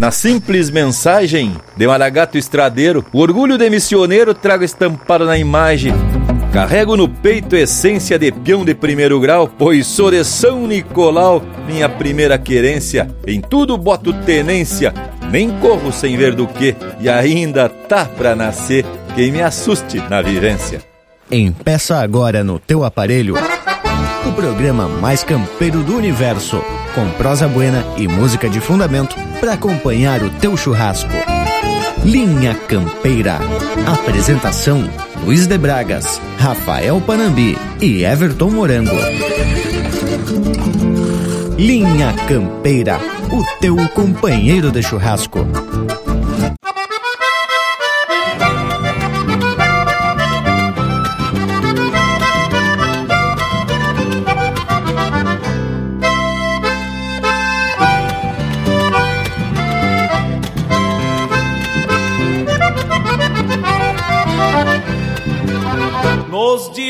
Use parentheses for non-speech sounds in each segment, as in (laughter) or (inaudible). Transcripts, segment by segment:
Na simples mensagem de Maragato Estradeiro, o orgulho de missioneiro trago estampado na imagem. Carrego no peito essência de peão de primeiro grau, pois sou de São Nicolau, minha primeira querência. Em tudo boto tenência, nem corro sem ver do que, e ainda tá pra nascer quem me assuste na vivência. Empeça agora no teu aparelho o programa mais campeiro do universo, com prosa buena e música de fundamento para acompanhar o teu churrasco. Linha Campeira. Apresentação: Luiz de Bragas, Rafael Panambi e Everton Morango. Linha Campeira, o teu companheiro de churrasco.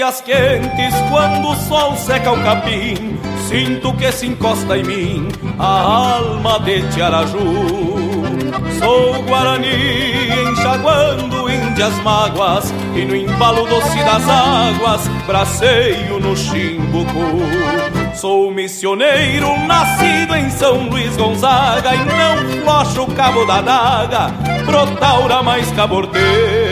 Dias quentes, quando o sol seca o capim, sinto que se encosta em mim a alma de Tiaraju. Sou Guarani enxaguando índias mágoas e no embalo doce das águas braceio no chimbucu. Sou missioneiro nascido em São Luís Gonzaga e não flocho o cabo da daga pro taura mais caborteiro.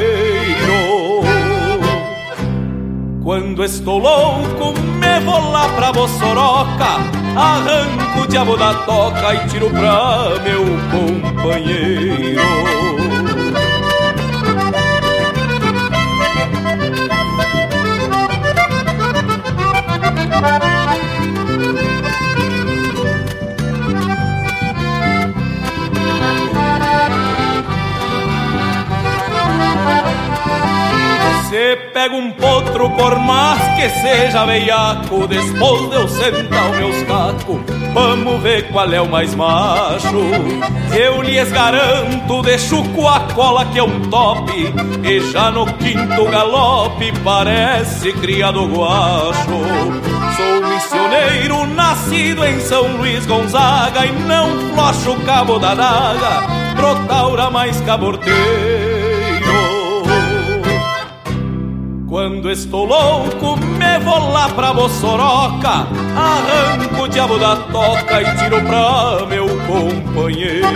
Quando estou louco, me vou lá pra Bossoroca, arranco o diabo da toca e tiro pra meu companheiro. (laughs) pega um potro, por mais que seja veiaco, depois de eu sentar o meus cacos, vamos ver qual é o mais macho. Eu lhes garanto, deixo com a cola que é um top, e já no quinto galope parece criado guacho. Sou missioneiro, nascido em São Luís Gonzaga, e não flocho cabo da daga, pro taura mais caborteiro. Quando estou louco, me vou lá pra Bossoroca, arranco o diabo da toca e tiro pra meu companheiro.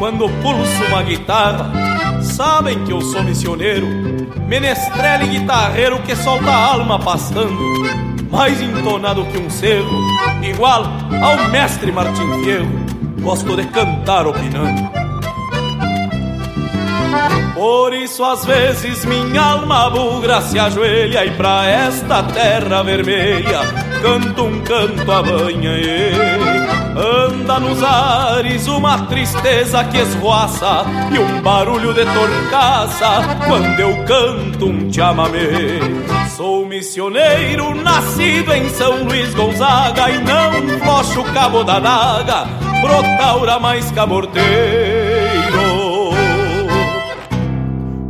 Quando pulso uma guitarra, sabem que eu sou missioneiro, menestrel e guitarreiro que solta a alma pastando mais entonado que um cerro, igual ao mestre Martim Fierro, gosto de cantar opinando. Por isso às vezes minha alma bugra se ajoelha e pra esta terra vermelha canto um canto a banha Anda nos ares uma tristeza que esvoaça E um barulho de torcaça Quando eu canto um chamamé Sou missioneiro nascido em São Luís Gonzaga E não flocho o cabo da daga Brotaura mais caborteiro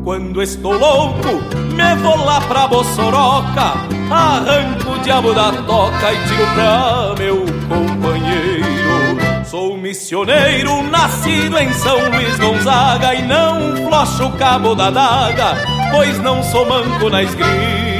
quando estou louco, me vou lá pra Bossoroca, arranco o diabo da toca e tiro pra meu companheiro. Sou missioneiro, nascido em São Luís Gonzaga e não flocho o cabo da daga, pois não sou manco na esgrima.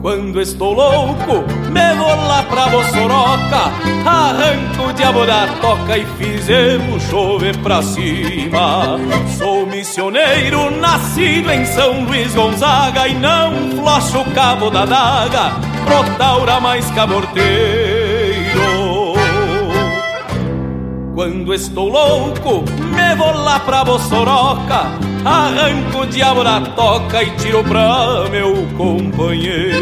Quando estou louco, me vou lá pra Bossoroca, arranco o diabo da toca e fizemos chover pra cima. Sou missioneiro, nascido em São Luís Gonzaga e não flocho o cabo da daga, pro taura mais caborteiro. Quando estou louco, me vou lá pra Bossoroca, arranco o diabo da toca e tiro pra meu companheiro.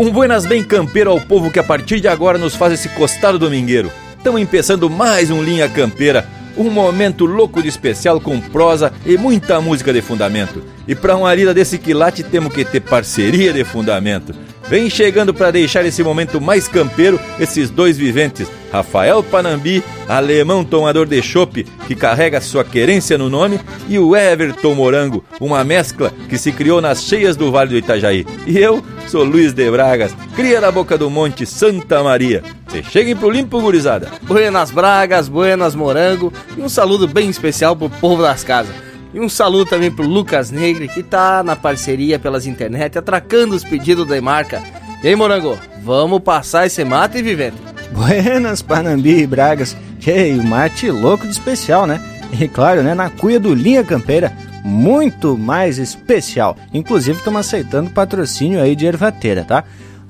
Um buenas bem campeiro ao povo que a partir de agora nos faz esse costado domingueiro. Estamos empeçando mais um Linha Campeira, um momento louco de especial com prosa e muita música de fundamento. E para uma lida desse quilate temos que ter parceria de fundamento. Vem chegando para deixar esse momento mais campeiro esses dois viventes, Rafael Panambi, alemão tomador de chope que carrega sua querência no nome, e o Everton Morango, uma mescla que se criou nas cheias do Vale do Itajaí. E eu sou Luiz de Bragas, cria da boca do Monte Santa Maria. Se cheguem pro limpo, gurizada. Buenas Bragas, buenas Morango e um saludo bem especial pro povo das casas. E um saludo também pro Lucas Negre, que tá na parceria pelas internet, atracando os pedidos da marca. E aí, Morango, vamos passar esse mate e vivente. Buenas, Panambi e Bragas. E o mate louco de especial, né? E claro, né, na cuia do Linha Campeira, muito mais especial. Inclusive, estamos aceitando patrocínio aí de ervateira, tá?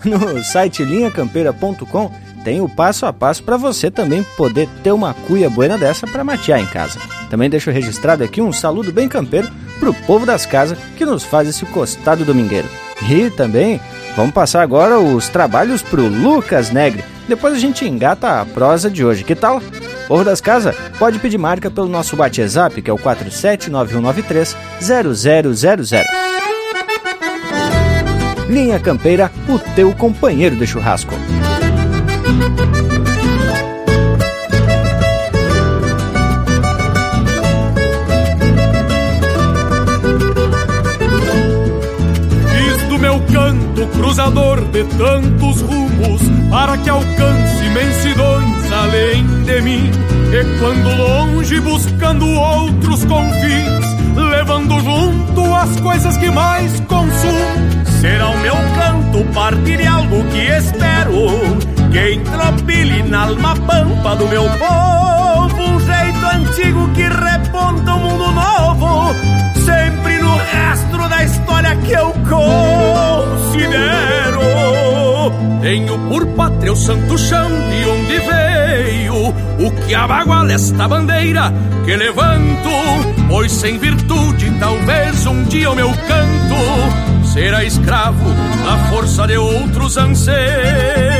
No site linhacampeira.com tem o passo a passo para você também poder ter uma cuia buena dessa para matear em casa. Também deixo registrado aqui um saludo bem campeiro pro povo das casas que nos faz esse costado domingueiro. E também vamos passar agora os trabalhos pro Lucas Negre. Depois a gente engata a prosa de hoje. Que tal? Povo das Casas, pode pedir marca pelo nosso WhatsApp, que é o 479193 0000. Linha Campeira, o teu companheiro de churrasco. Cruzador de tantos rumos para que alcance imensidões além de mim. E quando longe buscando outros confins, levando junto as coisas que mais consumo, será o meu canto partir de algo que espero que entropile na alma pampa do meu povo Um jeito antigo que reponta um mundo novo Sempre no rastro da história que eu considero. Tenho por pátria o santo chão de onde veio O que abaguala esta bandeira que levanto Pois sem virtude talvez um dia o meu canto Será escravo da força de outros anseios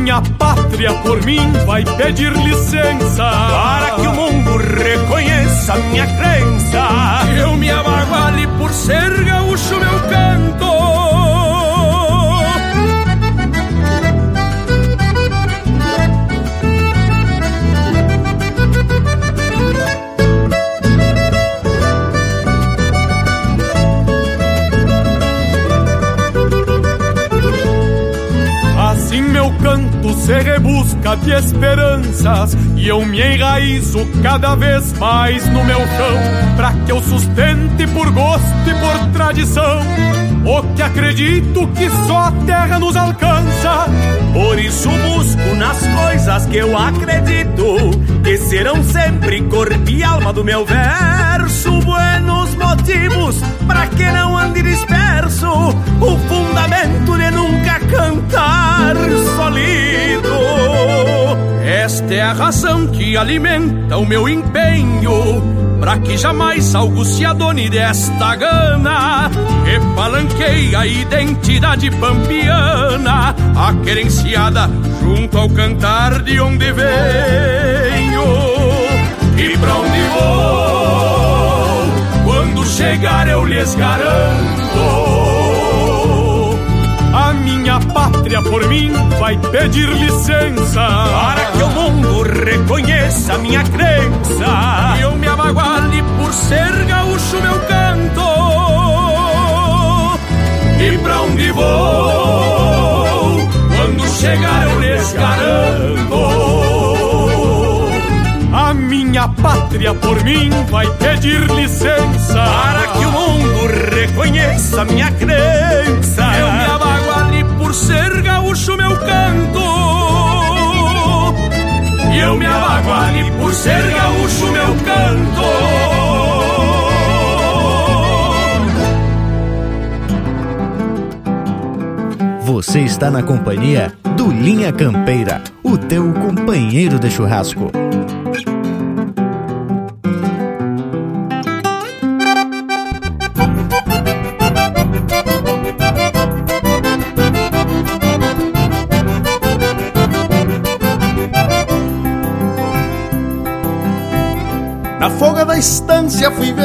minha pátria por mim vai pedir licença para que o mundo reconheça minha crença. Eu me abaguale por ser gaúcho se rebusca de esperanças e eu me enraizo cada vez mais no meu chão, pra que eu sustente por gosto e por tradição o que acredito que só a terra nos alcança. Por isso busco nas coisas que eu acredito que serão sempre corpo e alma do meu verso. Buenos motivos para que não ande disperso, o fundamento de nunca cantar solido. Esta é a razão que alimenta o meu empenho Pra que jamais algo se adone desta gana. Que palanqueia a identidade pampiana A querenciada junto ao cantar de onde venho. E pra onde vou? Quando chegar eu lhes garanto pátria por mim vai pedir licença. Para que o mundo reconheça minha crença. E eu me abaguale por ser gaúcho meu canto. E pra onde vou Quando chegar eu lhes garanto. A minha pátria por mim vai pedir licença. Para que o mundo reconheça minha crença ser gaúcho meu canto. E eu me abago ali por ser gaúcho meu canto. Você está na companhia do Linha Campeira, o teu companheiro de churrasco.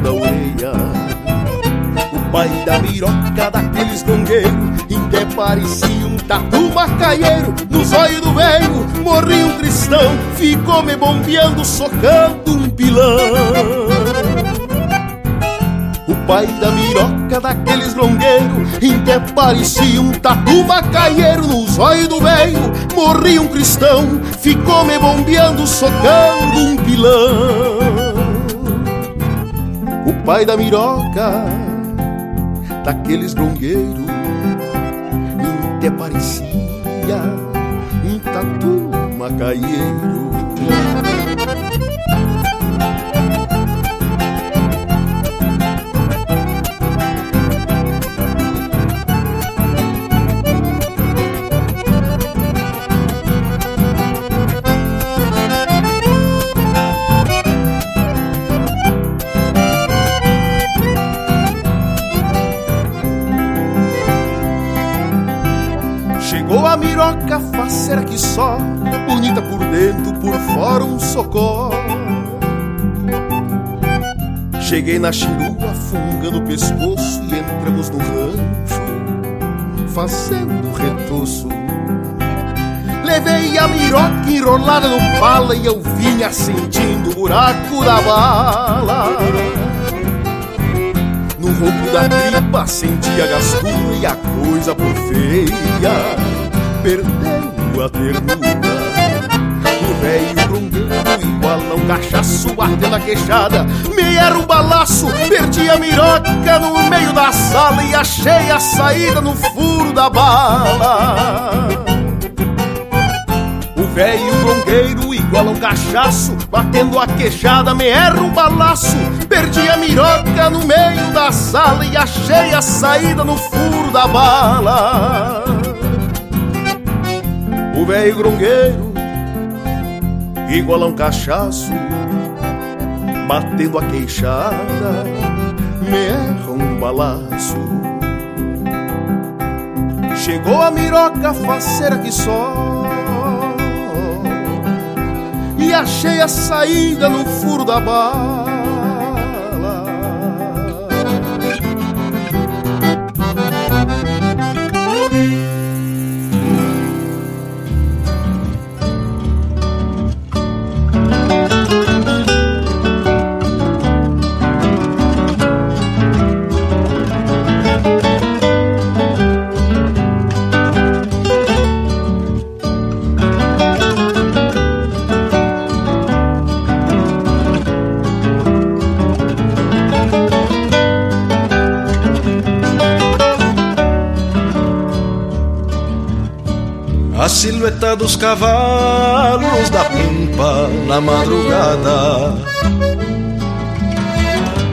da orelha. O pai da miroca daqueles gongueiros, até parecia um tatu macaieiro. Nos olhos do velho morri um cristão, ficou me bombeando, socando um pilão. O pai da miroca daqueles longueiros Até parecia um tatu macaieiro Nos olhos do velho morri um cristão Ficou me bombeando, socando um pilão pai da miroca daqueles longueiros Até parecia um tatu macaieiro Cheguei na chirua, fungando o pescoço E entramos no rancho, fazendo retoço. Levei a miroca enrolada no pala E eu vinha sentindo o buraco da bala. No roubo da tripa senti a gastura e a coisa por feia Perdendo a ternura. O velho igual um cachaço Ardendo a queixada, me era um balaço Perdi a miroca no meio da sala E achei a saída no furo da bala. O velho bronqueiro igual um cachaço Batendo a queixada. Me erra um balaço Perdi a miroca no meio da sala E achei a saída no furo da bala. O velho grongueiro igual a um cachaço Batendo a queixada me erra um balaço Chegou a miroca faceira que só e achei a saída no furo da bala. Dos cavalos da pampa na madrugada.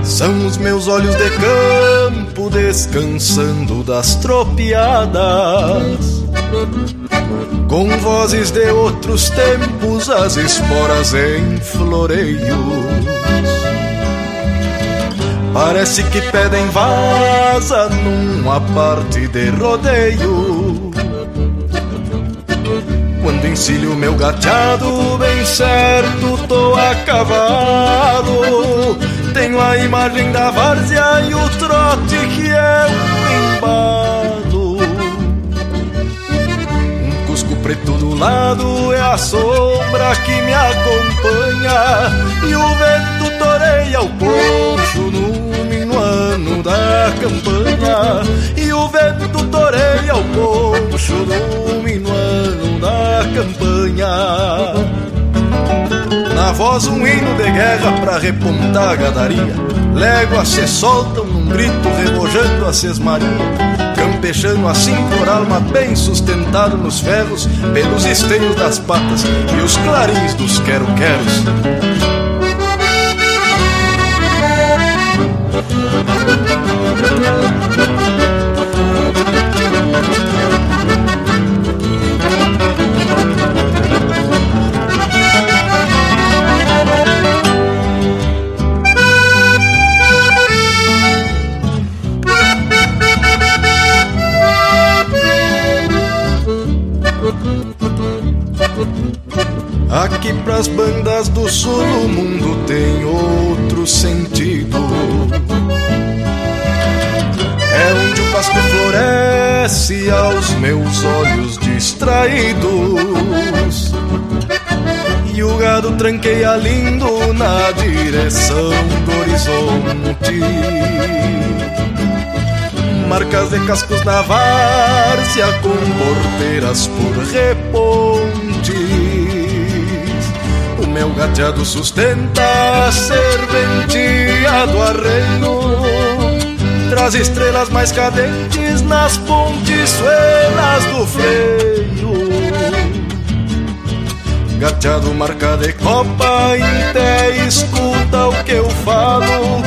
São os meus olhos de campo descansando das tropiadas. Com vozes de outros tempos, as esporas em floreios. Parece que pedem vaza numa parte de rodeio quando encilho meu gateado bem certo tô a cavalo Tenho a imagem da várzea e o trote que é um embalo. Um risco preto do lado é a sombra que me acompanha. E o vento toreia o poncho no minuano da campanha E o vento toreia o poncho minuano da campanha. Na voz um hino de guerra pra repontar a gadaria. Léguas se soltam num grito remojando a sesmaria. Campechando assim por alma bem sustentado nos ferros, pelos esteios das patas e os clarins dos quero-queros. Tranqueia lindo na direção do horizonte. Marcas de cascos na várzea com porteiras por reponte meu gateado sustenta serventia do arreio Traz estrelas mais cadentes nas pontiçuelas do freio Gateado marca de copa, em escuta o que eu falo.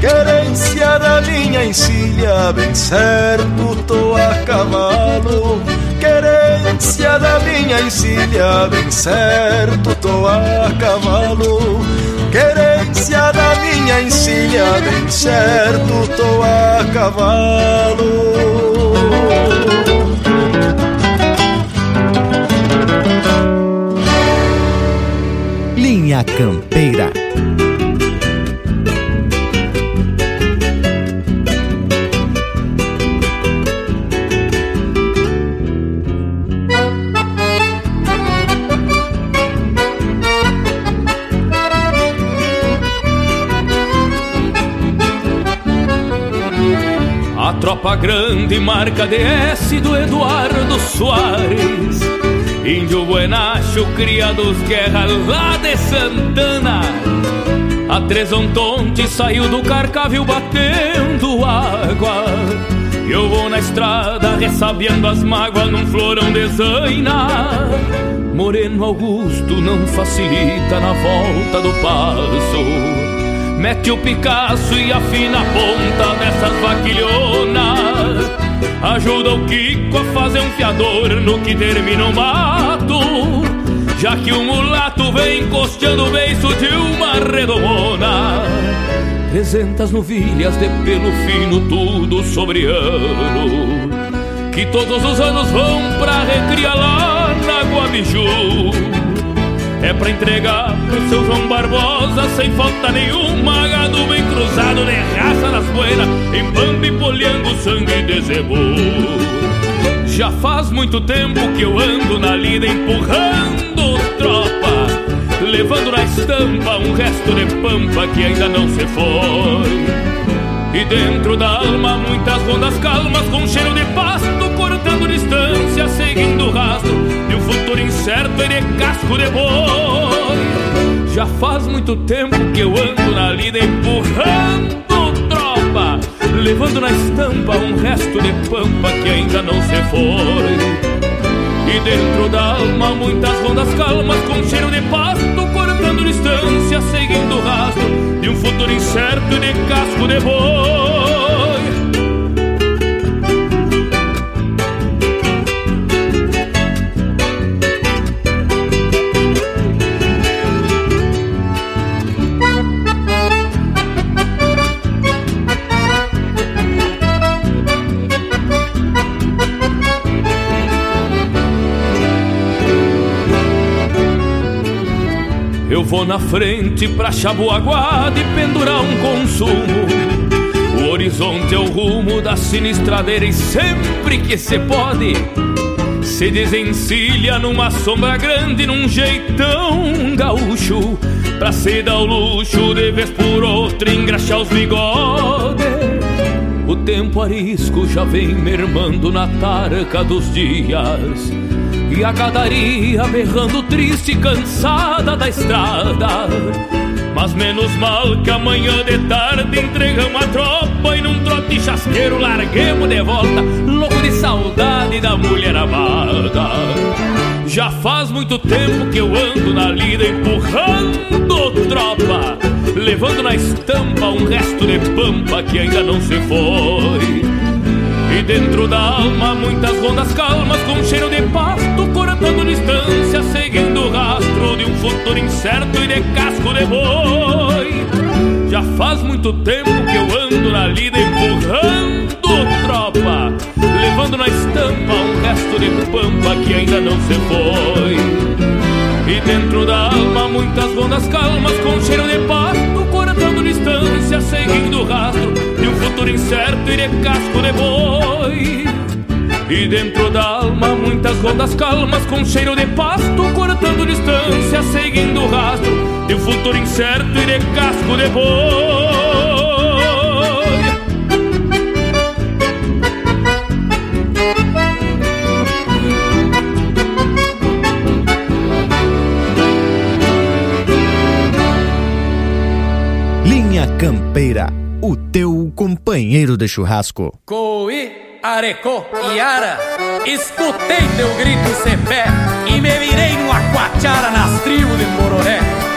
Querência da minha encilha, bem certo tô a cavalo. Querência da minha encilha, bem certo tô a cavalo. Querência da minha encilha, bem certo tô a cavalo Linha Campeira Tropa grande, marca DS do Eduardo Soares Índio Buenacho, cria dos guerra lá de Santana. A Tresontonte saiu do carcavil batendo água. Eu vou na estrada ressabiando as mágoas num florão de zaina Moreno Augusto não facilita na volta do passo. Mete o Picasso e afina a ponta dessas vaquilhonas Ajuda o Kiko a fazer um fiador no que termina o mato. Já que o mulato vem costeando o beiço de uma redomona. Trezentas novilhas de pelo fino, tudo sobre ano. Que todos os anos vão pra recriar lá na Guabiju é pra entregar pro seu João Barbosa Sem falta nenhuma Gado bem cruzado de raça nas buenas Em bambi polhando sangue de zebu. Já faz muito tempo que eu ando na lida Empurrando tropa Levando na estampa um resto de pampa Que ainda não se foi. E dentro da alma muitas rondas calmas Com cheiro de pasto futuro incerto e de casco de boi. Já faz muito tempo que eu ando na lida empurrando tropa, levando na estampa um resto de pampa que ainda não se foi. E dentro da alma muitas rondas calmas com cheiro de pasto, cortando distância, seguindo o rastro de um futuro incerto e de casco de boi. Vou na frente pra chabuaguada e pendurar um consumo. O horizonte é o rumo da sinistradeira e sempre que se pode, se desencilha numa sombra grande, num jeitão gaúcho, pra se dar o luxo de vez por outra engraxar os bigodes. O tempo arisco já vem mermando na tarca dos dias. E a gadaria berrando triste, cansada da estrada. Mas menos mal que amanhã de tarde entregamos a tropa e num trote chasqueiro larguemos de volta, louco de saudade da mulher amada. Já faz muito tempo que eu ando na lida empurrando tropa, levando na estampa um resto de pampa que ainda não se foi. E dentro da alma muitas rondas calmas com cheiro de pasto Cortando distância, seguindo o rastro De um futuro incerto e de casco de boi. Já faz muito tempo que eu ando na lida empurrando tropa Levando na estampa um resto de pampa que ainda não se foi. E dentro da alma muitas rondas calmas com cheiro de pasto Cortando distância, seguindo o rastro futuro incerto e de casco de boi. E dentro da alma muitas rondas calmas com cheiro de pasto Cortando distância, seguindo o rastro De futuro incerto e de casco de boi. Campeira, o teu companheiro de churrasco. Coi Arecô e Ara, escutei teu grito cepé e me virei numa quachara nas tribos de Bororé.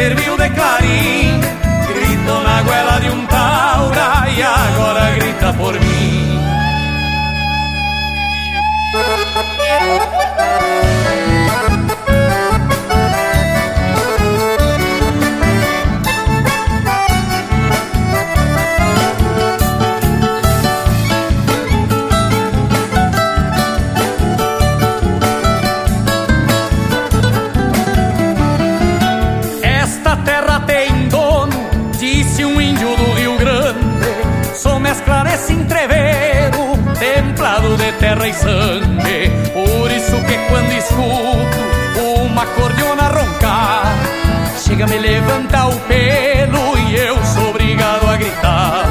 Serviu de clarim. Gritou na goela de um taura e agora grita por mim. Por isso que quando escuto uma cordiona roncar, chega me levantar o pelo e eu sou obrigado a gritar.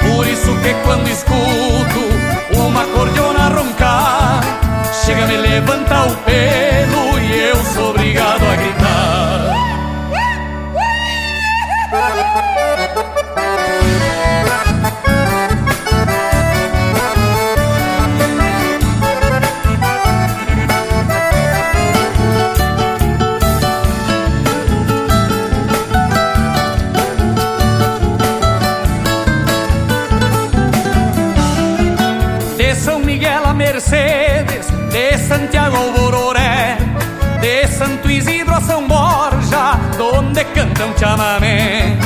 Por isso que quando escuto uma cordiona roncar, chega me levantar o pelo chamamé.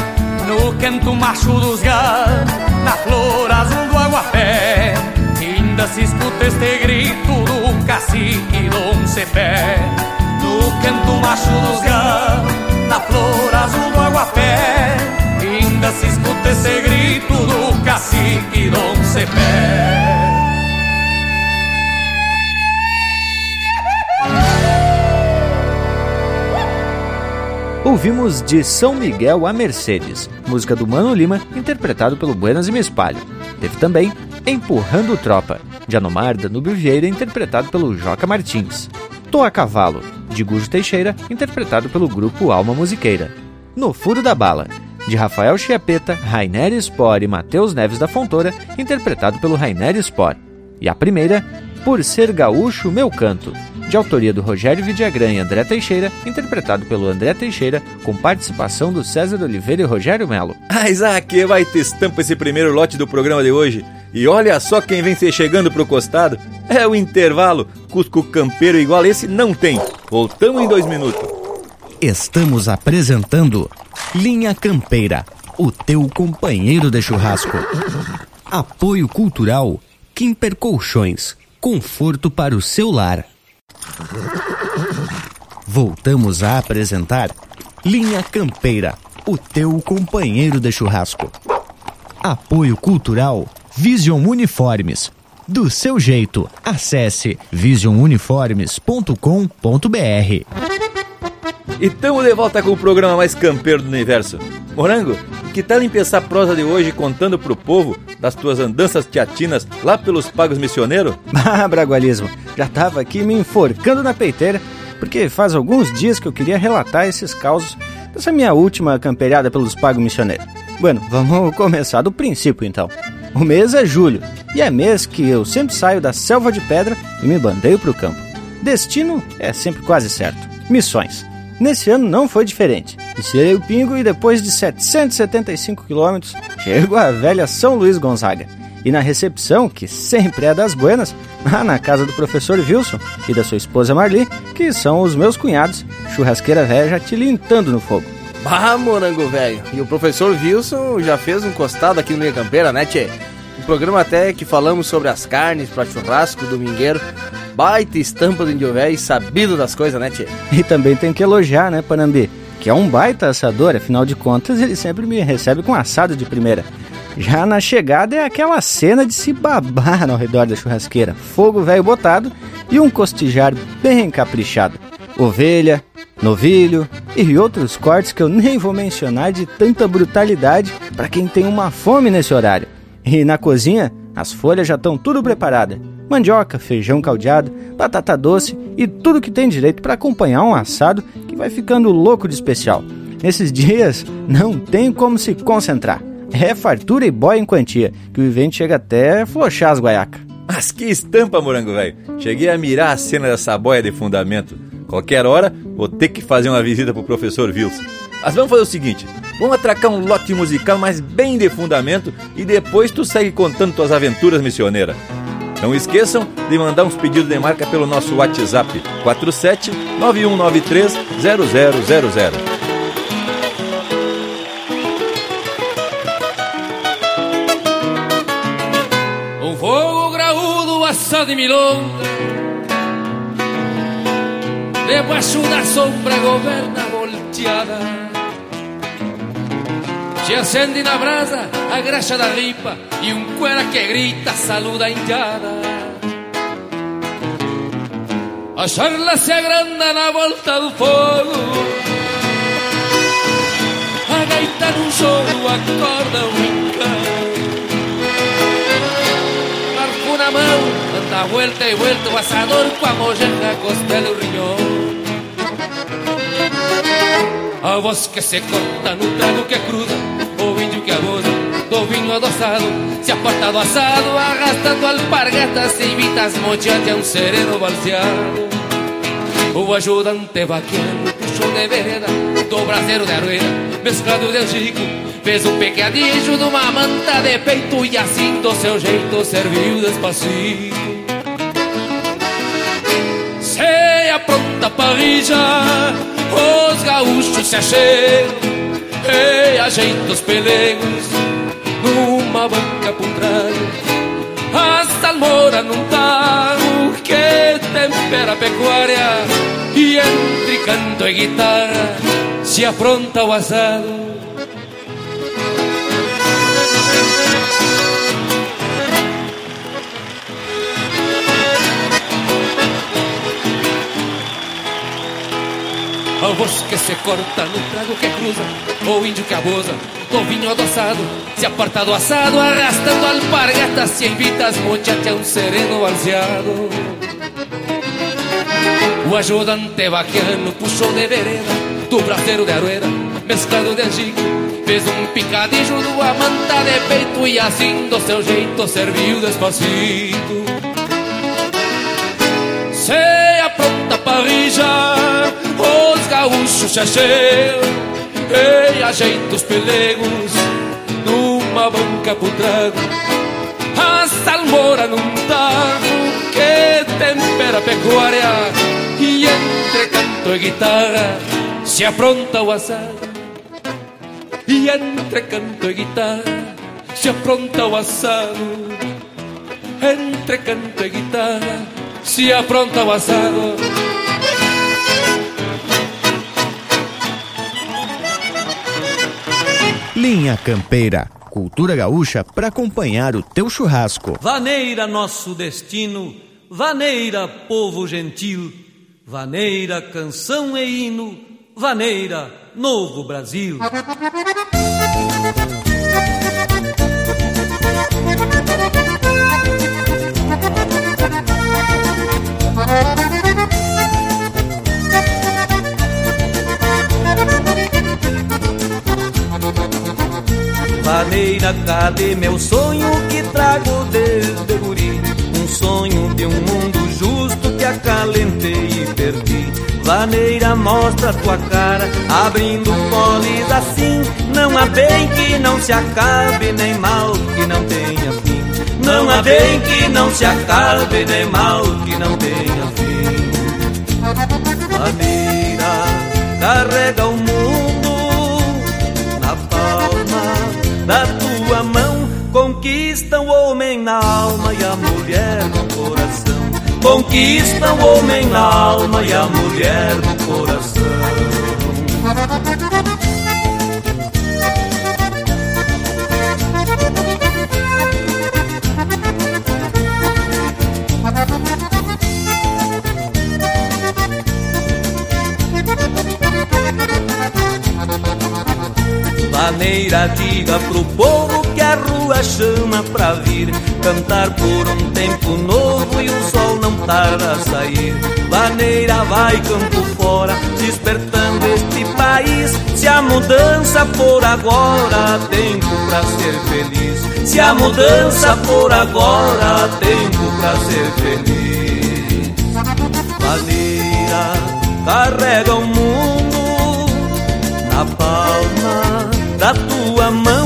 No canto macho dos galos, na flor azul do aguapé, ainda se escuta este grito do cacique Dom Cepé. No canto macho dos galos, na flor azul do aguapé, ainda se escuta esse grito do cacique Dom Cepé. Ouvimos de São Miguel a Mercedes, música do Mano Lima, interpretado pelo Buenas e Me Espalho. Teve também Empurrando Tropa, de Anomar Danúbio Vieira, interpretado pelo Joca Martins. Tô a Cavalo, de Gujo Teixeira, interpretado pelo grupo Alma Musiqueira. No Furo da Bala, de Rafael Chiapeta, Rainer Spor e Matheus Neves da Fontoura, interpretado pelo Rainer Spor. E a primeira, Por Ser Gaúcho, Meu Canto, de autoria do Rogério Vidagrã e André Teixeira, interpretado pelo André Teixeira, com participação do César Oliveira e Rogério Melo. Ah, Isaac, vai ter estampa esse primeiro lote do programa de hoje. E olha só quem vem se chegando pro costado. É o intervalo. Cusco campeiro igual esse não tem. Voltamos em dois minutos. Estamos apresentando Linha Campeira, o teu companheiro de churrasco. (laughs) Apoio Cultural Kimper Colchões, conforto para o seu lar. Voltamos a apresentar Linha Campeira, o teu companheiro de churrasco. Apoio Cultural Vision Uniformes. Do seu jeito, acesse visionuniformes.com.br. E estamos de volta com o programa mais campeiro do universo. Morango, que tal empezar a prosa de hoje contando pro povo das tuas andanças teatinas lá pelos pagos missioneiros? (laughs) Ah, Bragualismo, já tava aqui me enforcando na peiteira, porque faz alguns dias que eu queria relatar esses causos dessa minha última campeirada pelos pagos missioneiros. Bueno, vamos (laughs) começar do princípio então. O mês é julho, e é mês que eu sempre saio da selva de pedra e me bandeio pro campo. Destino é sempre quase certo: missões. Nesse ano não foi diferente. Iniciei o pingo e depois de 775 quilômetros, chego à velha São Luís Gonzaga. E na recepção, que sempre é das buenas, (laughs) na casa do professor Wilson e da sua esposa Marli, que são os meus cunhados, churrasqueira velha já tilintando no fogo. Bah, morango velho. E o professor Wilson já fez um costado aqui no Linha Campeira, né, tchê? Um programa até que falamos sobre as carnes para churrasco, domingueiro. Baita estampa do índio velho sabido das coisas, né, tchê? E também tem que elogiar, né, Panambi? Que é um baita assador, afinal de contas, ele sempre me recebe com assado de primeira. Já na chegada é aquela cena de se babar ao redor da churrasqueira. Fogo velho botado e um costijar bem caprichado. Ovelha, novilho e outros cortes que eu nem vou mencionar de tanta brutalidade para quem tem uma fome nesse horário. E na cozinha, as folhas já estão tudo preparadas. Mandioca, feijão caldeado, batata doce e tudo que tem direito para acompanhar um assado que vai ficando louco de especial. Nesses (laughs) dias não tem como se concentrar. É fartura e boia em quantia, que o vivente chega até flochar as guaiacas. Mas que estampa, morango velho. Cheguei a mirar a cena dessa boia de fundamento. Qualquer hora, vou ter que fazer uma visita pro professor Wilson. Mas vamos fazer o seguinte: vamos atracar um lote musical, mas bem de fundamento, e depois tu segue contando tuas aventuras missioneiras. Não esqueçam de mandar uns pedidos de marca pelo nosso WhatsApp 47 9193 0000. Um fogo graúdo assado em milonga Debaixo da sombra governa volteada Se acende na brasa a graxa da ripa E um cuera que grita saluda a indiada A charla se agranda na volta do fogo A gaita num choro acorda o rincão Arco na mão, anda vuelta e vuelta o assador Com a mojeira, costela o riñón A voz que se corta no trago que cruza O índio que abusa do vinho adoçado Se aparta do assado arrastando alpargatas E vitas mochate a um sereno balseado. O ajudante vaqueiro puxou de vereda Do braseiro de aroeira mesclado de angico Fez um pecadilho de uma manta de peito E assim do seu jeito serviu despacito. Se apronta parrilla Os gaúchos se achegam E ajeitam os pelegos Numa banca por trás. A salmoura num tago Que tempera a pecuária E entre canto e guitarra Se apronta o assado A voz que se corta no trago que cruza. O índio que abusa do vinho adoçado. Se aparta do assado arrastando alpargatas Se invita as mochate a um sereno balseado O ajudante vaquiano puxou de vereda Do braseiro de aroeira mesclado de angico Fez um picadilho do amanta de peito E assim do seu jeito serviu despacito. Se apronta parrija, os gaúchos se acheiam e ajeita os pelegos numa banca pro trago. A salmoura num que tempera a pecuária e entre canto e guitarra se apronta o assado. E entre canto e guitarra se apronta o assado. Entre canto e guitarra se apronta o assado. Linha Campeira, cultura gaúcha para acompanhar o teu churrasco. Vaneira nosso destino, vaneira povo gentil, vaneira canção e hino, vaneira novo Brasil. (laughs) Vaneira, cadê meu sonho que trago desde guri? Um sonho de um mundo justo que acalentei e perdi. Vaneira, mostra tua cara, abrindo polis assim. Não há bem que não se acabe, nem mal que não tenha fim. Não há bem que não se acabe, nem mal que não tenha fim. Vaneira, carrega o mundo Conquista o homem na alma e a mulher no coração. Conquista o homem na alma e a mulher no coração. Maneira, diga pro povo a rua chama pra vir. Cantar por um tempo novo e o sol não tarda a sair. Vaneira vai campo fora, despertando este país. Se a mudança for agora, tempo pra ser feliz. Se a mudança for agora, tempo pra ser feliz. Vaneira carrega o mundo na palma da tua mão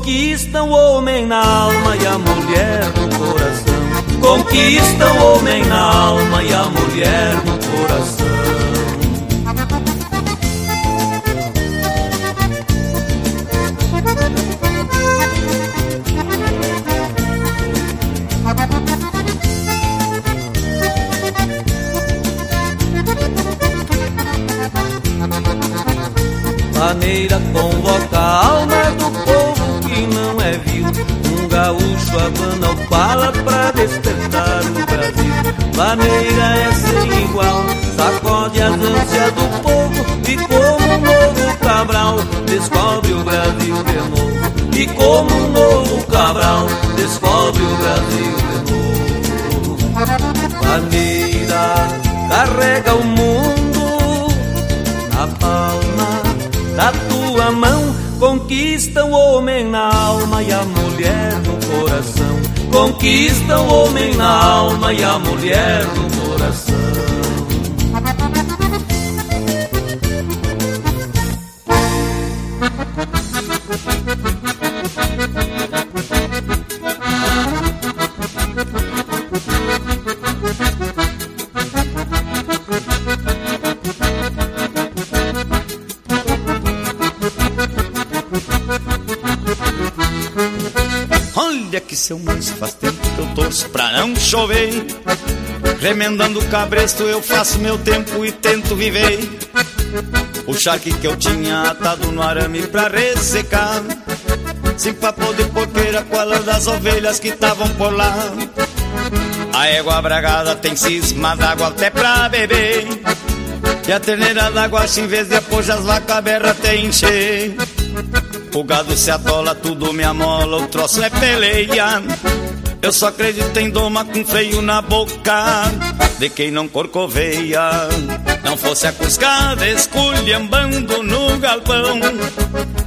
conquista o homem na alma e a mulher no coração. Conquista o homem na alma e a mulher no coração. Maneira convoca a alma gaúcho abana o pala pra despertar o Brasil. Maneira é sem igual, sacode as ânsias do povo e como um novo Cabral descobre o Brasil de novo. E como um novo Cabral descobre o Brasil de novo. Maneira carrega o mundo na palma da tua mão conquista o homem na alma e a mulher no coração. Conquista o homem na alma e a mulher no coração. Chover Remendando o cabresto eu faço meu tempo e tento viver. O charque que eu tinha atado no arame pra ressecar. Cinco papo de porqueira com a lã das ovelhas que estavam por lá? A égua bragada tem cisma d'água até pra beber. E a terneira d'água em vez de apojar as vacas berra até encher. O gado se atola, tudo me amola, o troço é peleia. Eu só acredito em doma com freio na boca de quem não corcoveia. Não fosse a cuscada esculhambando no galpão,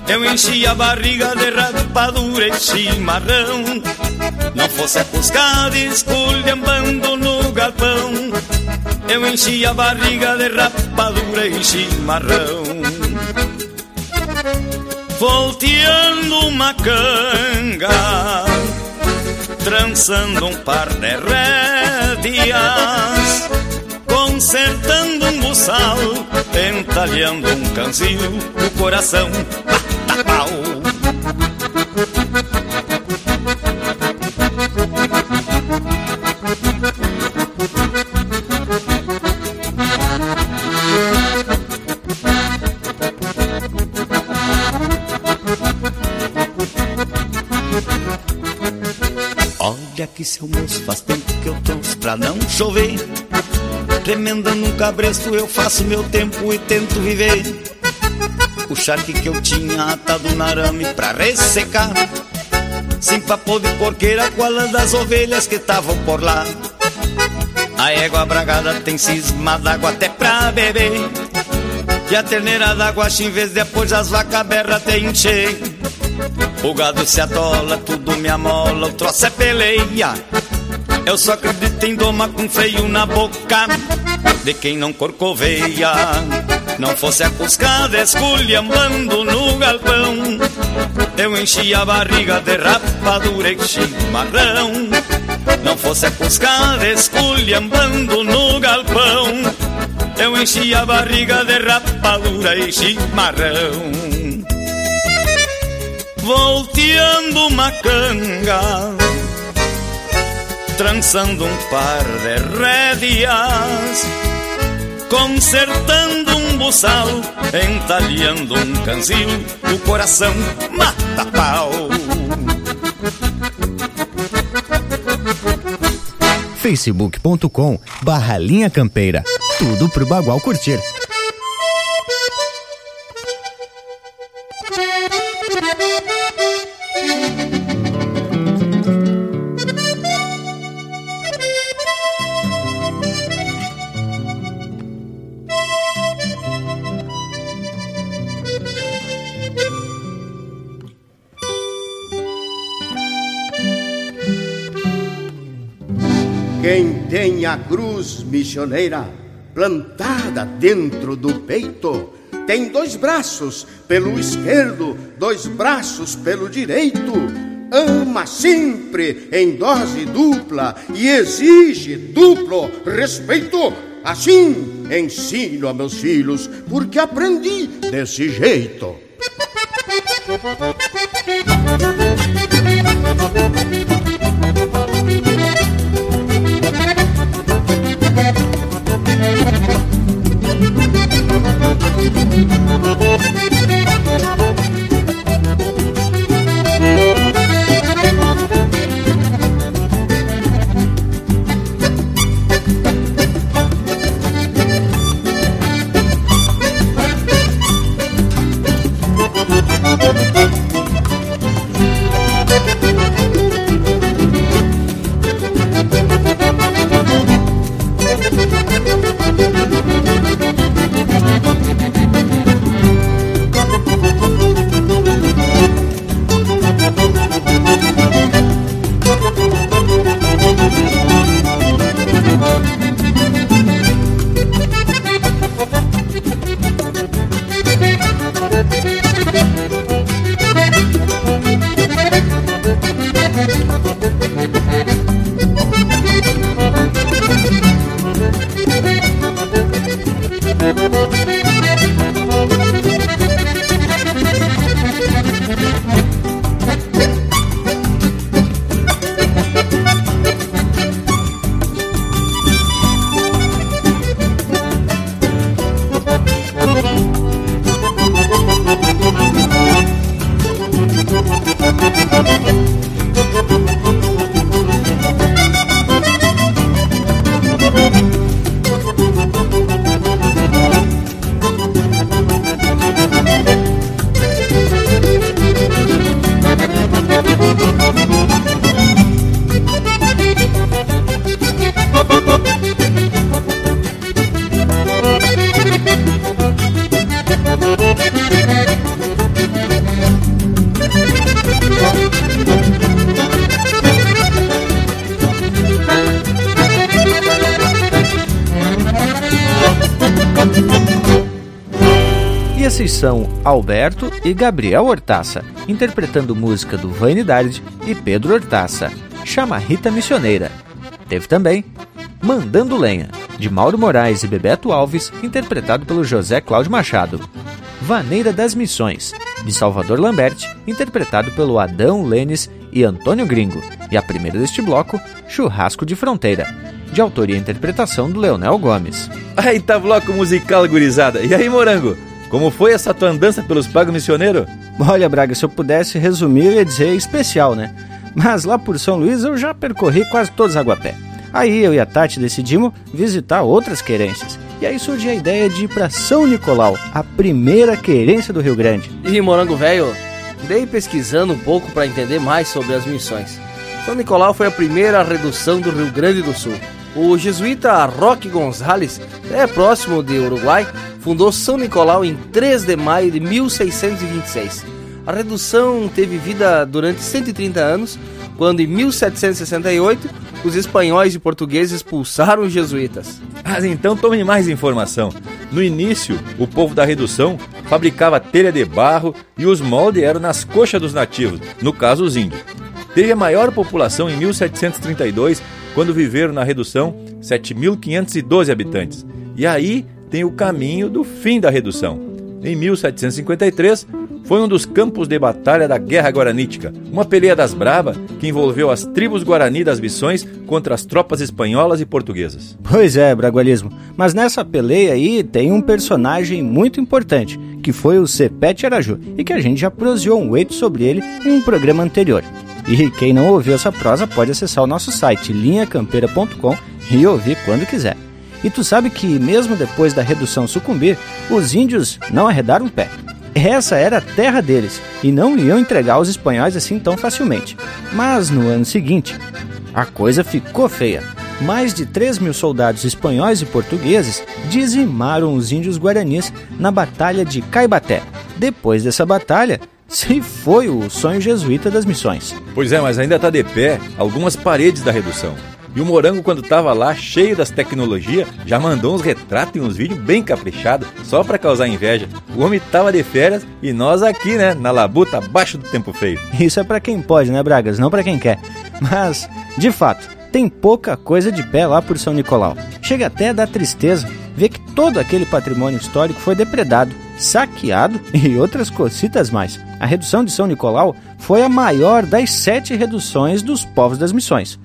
eu enchi a barriga de rapadura e chimarrão. Não fosse a cuscada esculhambando no galpão, eu enchi a barriga de rapadura e chimarrão. Volteando uma canga, trançando um par de rédeas, consertando um buçal, entalhando um canzil, o coração Que seu moço faz tempo que eu trouxe pra não chover. Remendando um cabresto eu faço meu tempo e tento viver. O charque que eu tinha atado na arame pra ressecar. Sem papo de porqueira com a lã das ovelhas que estavam por lá? A égua bragada tem cisma d'água até pra beber. E a terneira d'água em vez de apoiar as vacas berra até encher o gado se atola, tudo me amola, o troço é peleia. Eu só acredito em doma com freio na boca de quem não corcoveia. Não fosse a cuscada esculhambando no galpão, eu enchi a barriga de rapadura e chimarrão. Não fosse a cuscada esculhambando no galpão, eu enchi a barriga de rapadura e chimarrão volteando uma canga, trançando um par de rédeas, consertando um buçal, entalhando um canzil, o coração mata pau. facebook.com barra linha campeira. Tudo pro Bagual curtir. A cruz missioneira plantada dentro do peito, tem dois braços pelo esquerdo, dois braços pelo direito. Ama sempre em dose dupla e exige duplo respeito. Assim ensino a meus filhos, porque aprendi desse jeito. Música são Alberto e Gabriel Hortaça, interpretando música do Vanidade e Pedro Hortaça, Chama Rita Missioneira. Teve também Mandando Lenha, de Mauro Moraes e Bebeto Alves, interpretado pelo José Cláudio Machado. Vaneira das Missões, de Salvador Lambert, interpretado pelo Adão Lênis e Antônio Gringo. E a primeira deste bloco, Churrasco de Fronteira, de autoria e interpretação do Leonel Gomes. Aí tá bloco musical, gurizada. E aí, Morango? Como foi essa tua andança pelos pagos missioneiros? Olha, Braga, se eu pudesse resumir, eu ia dizer especial, né? Mas lá por São Luís eu já percorri quase todos os Aguapé. Aí eu e a Tati decidimos visitar outras querências. E aí surgiu a ideia de ir para São Nicolau, a primeira querência do Rio Grande. E Morango Velho, dei pesquisando um pouco para entender mais sobre as missões. São Nicolau foi a primeira redução do Rio Grande do Sul. O jesuíta Roque Gonzalez, é próximo de Uruguai, fundou São Nicolau em 3 de maio de 1626. A redução teve vida durante 130 anos, quando em 1768 os espanhóis e portugueses expulsaram os jesuítas. Mas então tome mais informação. No início, o povo da redução fabricava telha de barro e os moldes eram nas coxas dos nativos, no caso os índios. Teve a maior população em 1732, quando viveram na redução 7.512 habitantes. E aí tem o caminho do fim da redução. Em 1753, foi um dos campos de batalha da Guerra Guaranítica, uma peleia das Brava que envolveu as tribos Guarani das Missões contra as tropas espanholas e portuguesas. Pois é, Bragualismo, mas nessa peleia aí tem um personagem muito importante, que foi o Cepete Araju, e que a gente já proseou um eito sobre ele em um programa anterior. E quem não ouviu essa prosa pode acessar o nosso site linhacampeira.com e ouvir quando quiser. E tu sabe que, mesmo depois da redução sucumbir, os índios não arredaram o pé. Essa era a terra deles e não iam entregar aos espanhóis assim tão facilmente. Mas no ano seguinte, a coisa ficou feia. Mais de 3 mil soldados espanhóis e portugueses dizimaram os índios guaranis na Batalha de Caibaté. Depois dessa batalha, se foi o sonho jesuíta das missões. Pois é, mas ainda está de pé algumas paredes da redução. E o Morango, quando tava lá, cheio das tecnologias, já mandou uns retratos e uns vídeos bem caprichados, só para causar inveja. O homem tava de férias e nós aqui, né, na labuta, abaixo do tempo feio. Isso é para quem pode, né, Bragas? Não para quem quer. Mas, de fato, tem pouca coisa de pé lá por São Nicolau. Chega até a dar tristeza ver que todo aquele patrimônio histórico foi depredado, saqueado (laughs) e outras cocitas mais. A redução de São Nicolau foi a maior das sete reduções dos povos das missões.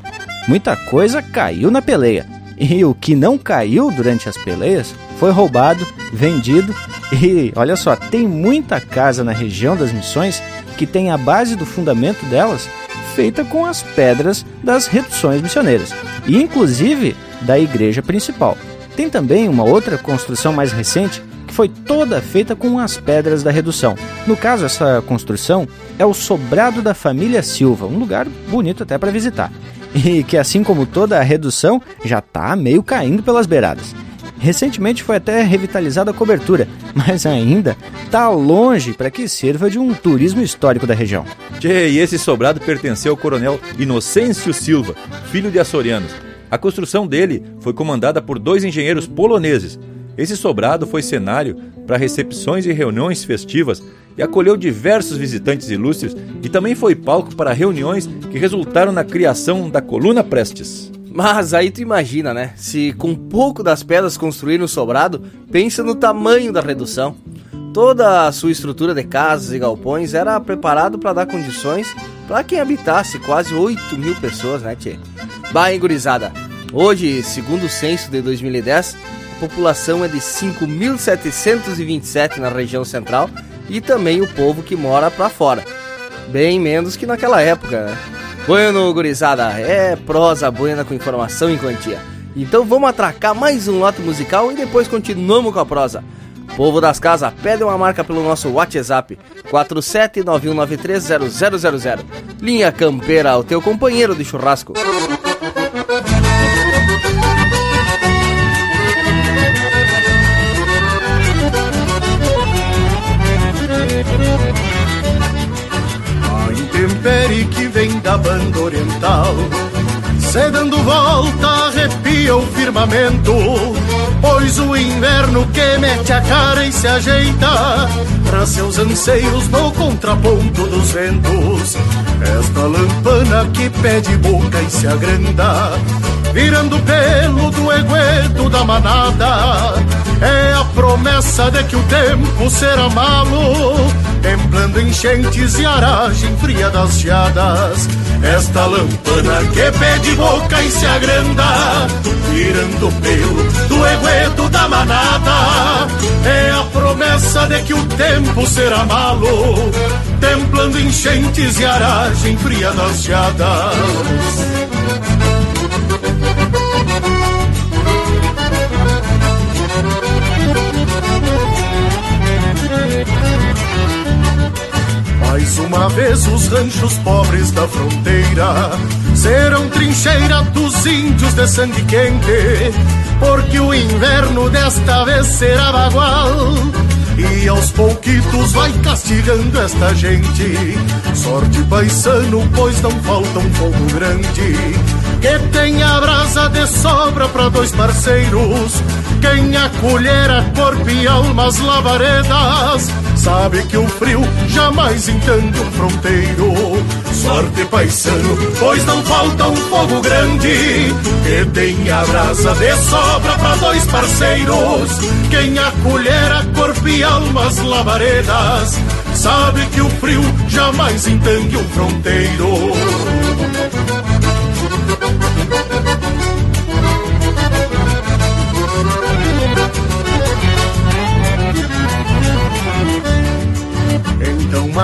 Muita coisa caiu na peleia. E o que não caiu durante as peleias foi roubado, vendido (laughs) e, olha só, tem muita casa na região das missões que tem a base do fundamento delas feita com as pedras das reduções missioneiras e, inclusive, da igreja principal. Tem também uma outra construção mais recente que foi toda feita com as pedras da redução. No caso, essa construção é o sobrado da família Silva, um lugar bonito até para visitar e que, assim como toda a redução, já está meio caindo pelas beiradas. Recentemente foi até revitalizada a cobertura, (laughs) mas ainda está longe para que sirva de um turismo histórico da região. Tchê, e esse sobrado pertenceu ao coronel Inocêncio Silva, filho de açorianos. A construção dele foi comandada por dois engenheiros poloneses. Esse sobrado foi cenário para recepções e reuniões festivas e acolheu diversos visitantes ilustres e também foi palco para reuniões que resultaram na criação da Coluna Prestes. Mas aí tu imagina, né? Se com pouco das pedras construíram o sobrado, pensa no tamanho da redução. Toda a sua estrutura de casas e galpões era preparado para dar condições para quem habitasse quase 8 mil pessoas, né, tchê? Bah, gurizada, hoje, segundo o censo de 2010, a população é de 5.727 na região central e também o povo que mora para fora. Bem menos que naquela época, né? Bueno, gurizada, é prosa buena com informação em quantia. Então vamos atracar mais um lote musical e depois continuamos com a prosa. Povo das casas, pede uma marca pelo nosso WhatsApp 47919300000. Linha Campeira, o teu companheiro de churrasco. Banda oriental. Se dando volta arrepia o firmamento, Pois o inverno que mete a cara e se ajeita Pra seus anseios no contraponto dos ventos Esta lampana que pede boca e se agranda Virando pelo do egueto da manada É a promessa de que o tempo será malo Templando enchentes e aragem fria das geadas Esta lampana que pede boca e se agranda Virando pelo do egueto da manada. É a promessa de que o tempo será malo Templando enchentes e aragem fria das geadas Mais uma vez os ranchos pobres da fronteira serão trincheira dos índios de sangue quente, porque o inverno desta vez será bagual. E aos pouquitos vai castigando esta gente. Sorte paisano, pois não falta um fogo grande. Que tenha brasa de sobra para dois parceiros. Quem acolher a corpo e almas lavaredas Sabe que o frio jamais entende um fronteiro. Sorte paisano, pois não falta um fogo grande Que tenha brasa de sobra para dois parceiros. Quem acolher a corpo e almas lavaredas Sabe que o frio jamais entende um fronteiro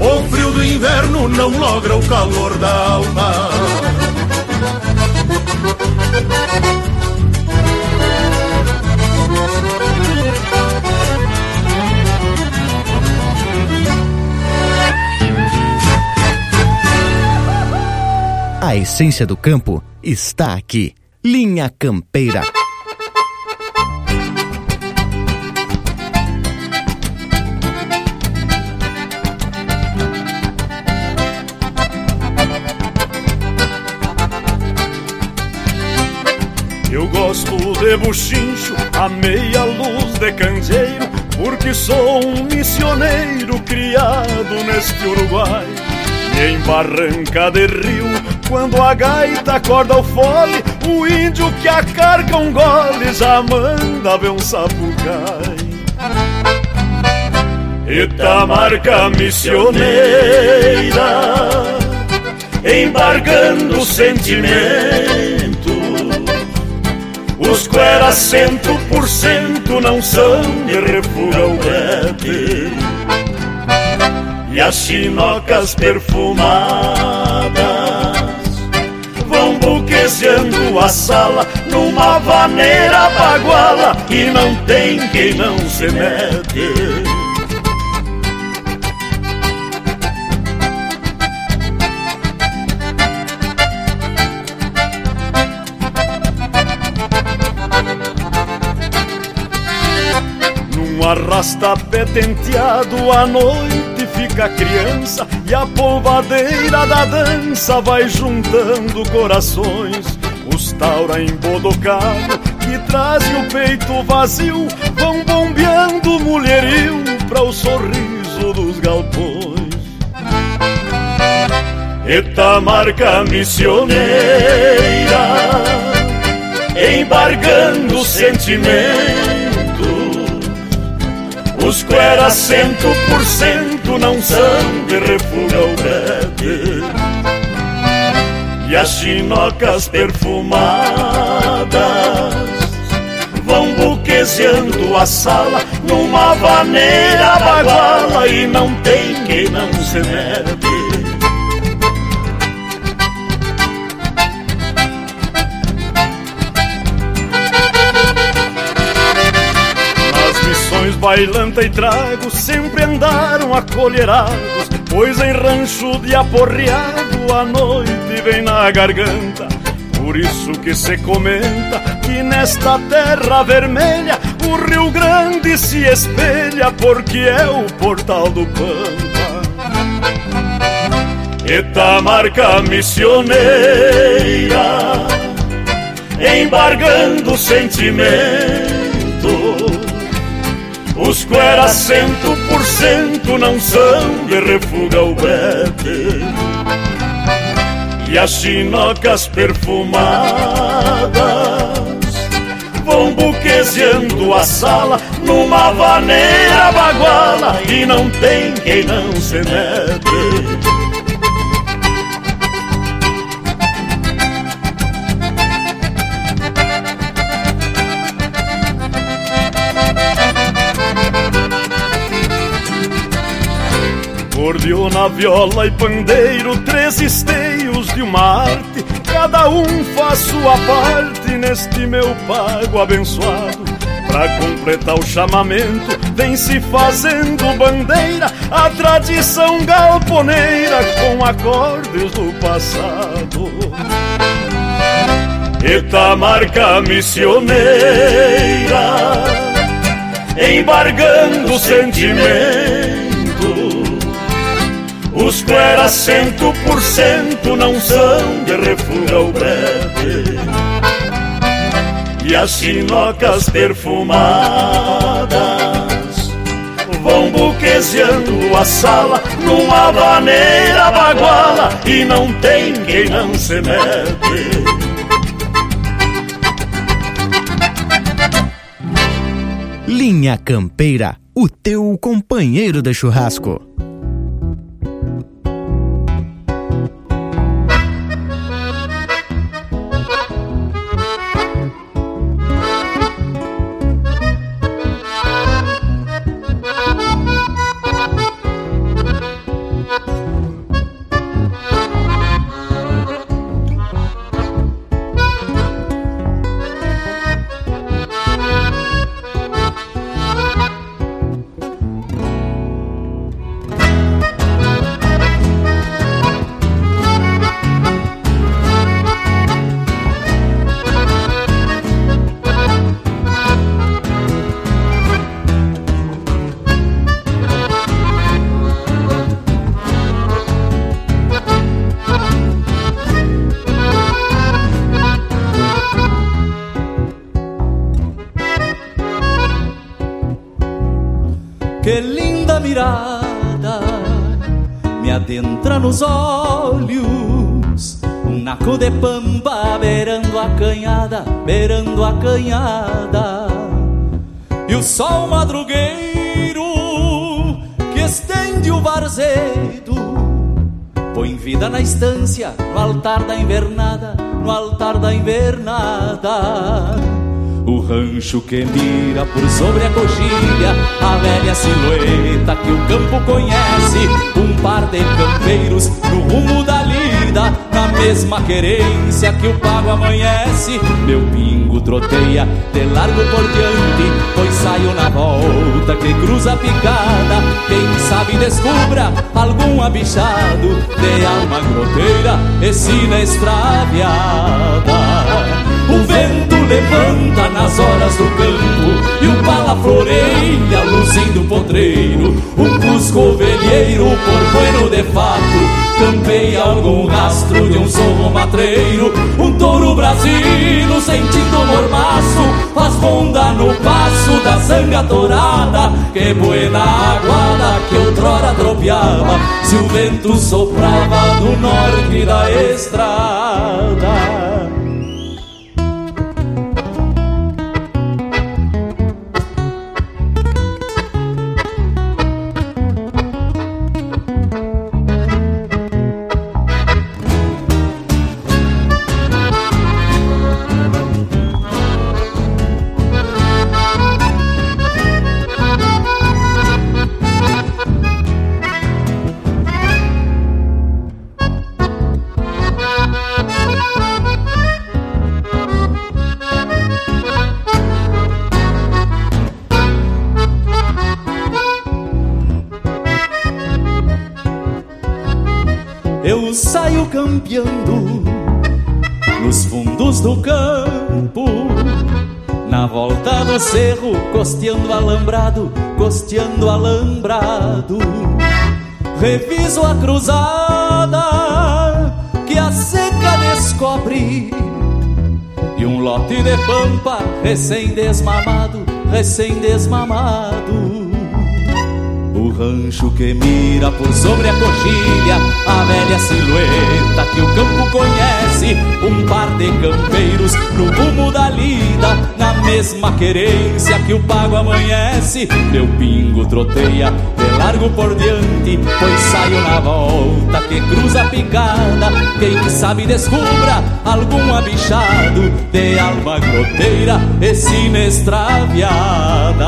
o frio do inverno não logra o calor da alma. A essência do campo está aqui. Linha Campeira. De buchincho, a meia luz de candeeiro, porque sou um missioneiro criado neste Uruguai. E em barranca de rio, quando a gaita acorda o fole, o índio que a carga um gole já manda ver um sapucai. Itamarca missioneira, embargando sentimento. Os cueras cento por cento não são de refuga o brete E as chinocas perfumadas Vão buquezeando a sala numa vaneira baguala E não tem quem não se mete arrasta-pé tenteado à noite fica a criança E a polvadeira da dança vai juntando corações. Os taura embodocado que trazem o peito vazio Vão bombeando mulherio para o sorriso dos galpões. Etamarca missioneira Embargando sentimento os cueras cento por cento não são de refuga o brete e as chinocas perfumadas vão buquezeando a sala numa vaneira baguala e não tem quem não se mete. Bailanta e trago sempre andaram acolherados, pois em rancho de aporreado a noite vem na garganta. Por isso que se comenta que nesta terra vermelha o Rio Grande se espelha porque é o portal do Pampa. Eta marca missioneira, embargando sentimento. Os cueras cento por cento não são de refuga o e as chinocas perfumadas vão buquezeando a sala numa vaneira baguala e não tem quem não se mete. Cordiona, viola e pandeiro, três esteios de uma arte, cada um faz sua parte neste meu pago abençoado. Pra completar o chamamento, vem se fazendo bandeira a tradição galponeira com acordes do passado. Eta marca missioneira, embargando sentimento. Os cueras cento por cento não são de refuga o breve E as chinocas perfumadas Vão buquezeando a sala numa vaneira baguala E não tem quem não se mete Linha Campeira, o teu companheiro de churrasco. Estância, no altar da invernada, no altar da invernada. O rancho que mira por sobre a coxilha A velha silhueta que o campo conhece Um par de campeiros no rumo da lida Na mesma querência que o pago amanhece. Meu pingo troteia de largo por diante Pois saio na volta que cruza a picada. Quem sabe descubra algum abichado De alma groteira e sina extraviada. O vento levanta nas horas do campo E o pala floreia luzindo o potreiro. Um cusco ovelheiro por bueno de fato Campeia algum rastro de um sorro matreiro Um touro brasilo sentindo mormaço Faz ronda no passo da zanga torada Que buena aguada que outrora tropeava Se o vento soprava do norte da estrada campeando nos fundos do campo. Na volta do cerro, costeando alambrado, costeando alambrado. Reviso a cruzada que a seca descobre. E um lote de pampa recém-desmamado, recém-desmamado rancho que mira por sobre a coxilha A velha silhueta que o campo conhece Um par de campeiros no rumo da lida Na mesma querência que o pago amanhece. Meu pingo troteia largo por diante Pois saio na volta que cruza picada. Quem sabe descubra algum abichado De alma groteira e sinestraviada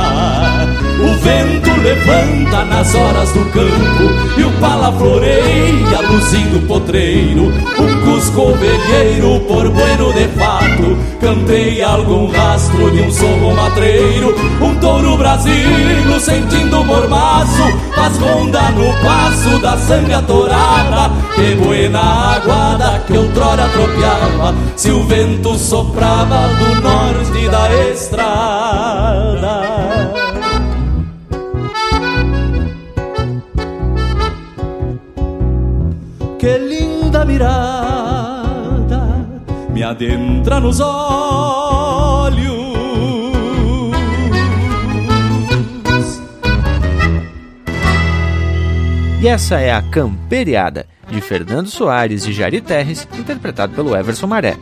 o vento levanta nas horas do campo E o pala floreia luzindo potreiro. Um cusco ovelheiro por bueno de fato Cantei algum rastro de um sorro matreiro. Um touro brasilo sentindo mormaço Faz ronda no passo da sangue atorada Que buena aguada que outrora tropeava Se o vento soprava do norte da estrada que linda mirada me adentra nos olhos. E essa é a Camperiada, de Fernando Soares e Jari Terres, interpretado pelo Everson Maré.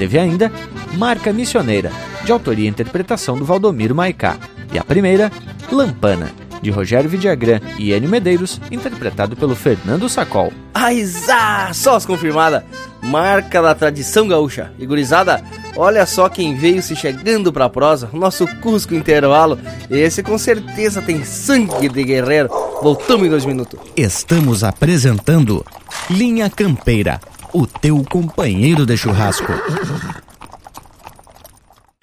Teve ainda Marca Missioneira, de autoria e interpretação do Valdomiro Maicá. E a primeira, Lampana, de Rogério Vidagrã e Enio Medeiros, interpretado pelo Fernando Sacol. Aizá! Sós confirmada! Marca da tradição gaúcha. E gurizada, olha só quem veio se chegando pra prosa, nosso Cusco Intervalo. Esse com certeza tem sangue de guerreiro. Voltamos em dois minutos. Estamos apresentando Linha Campeira, o teu companheiro de churrasco.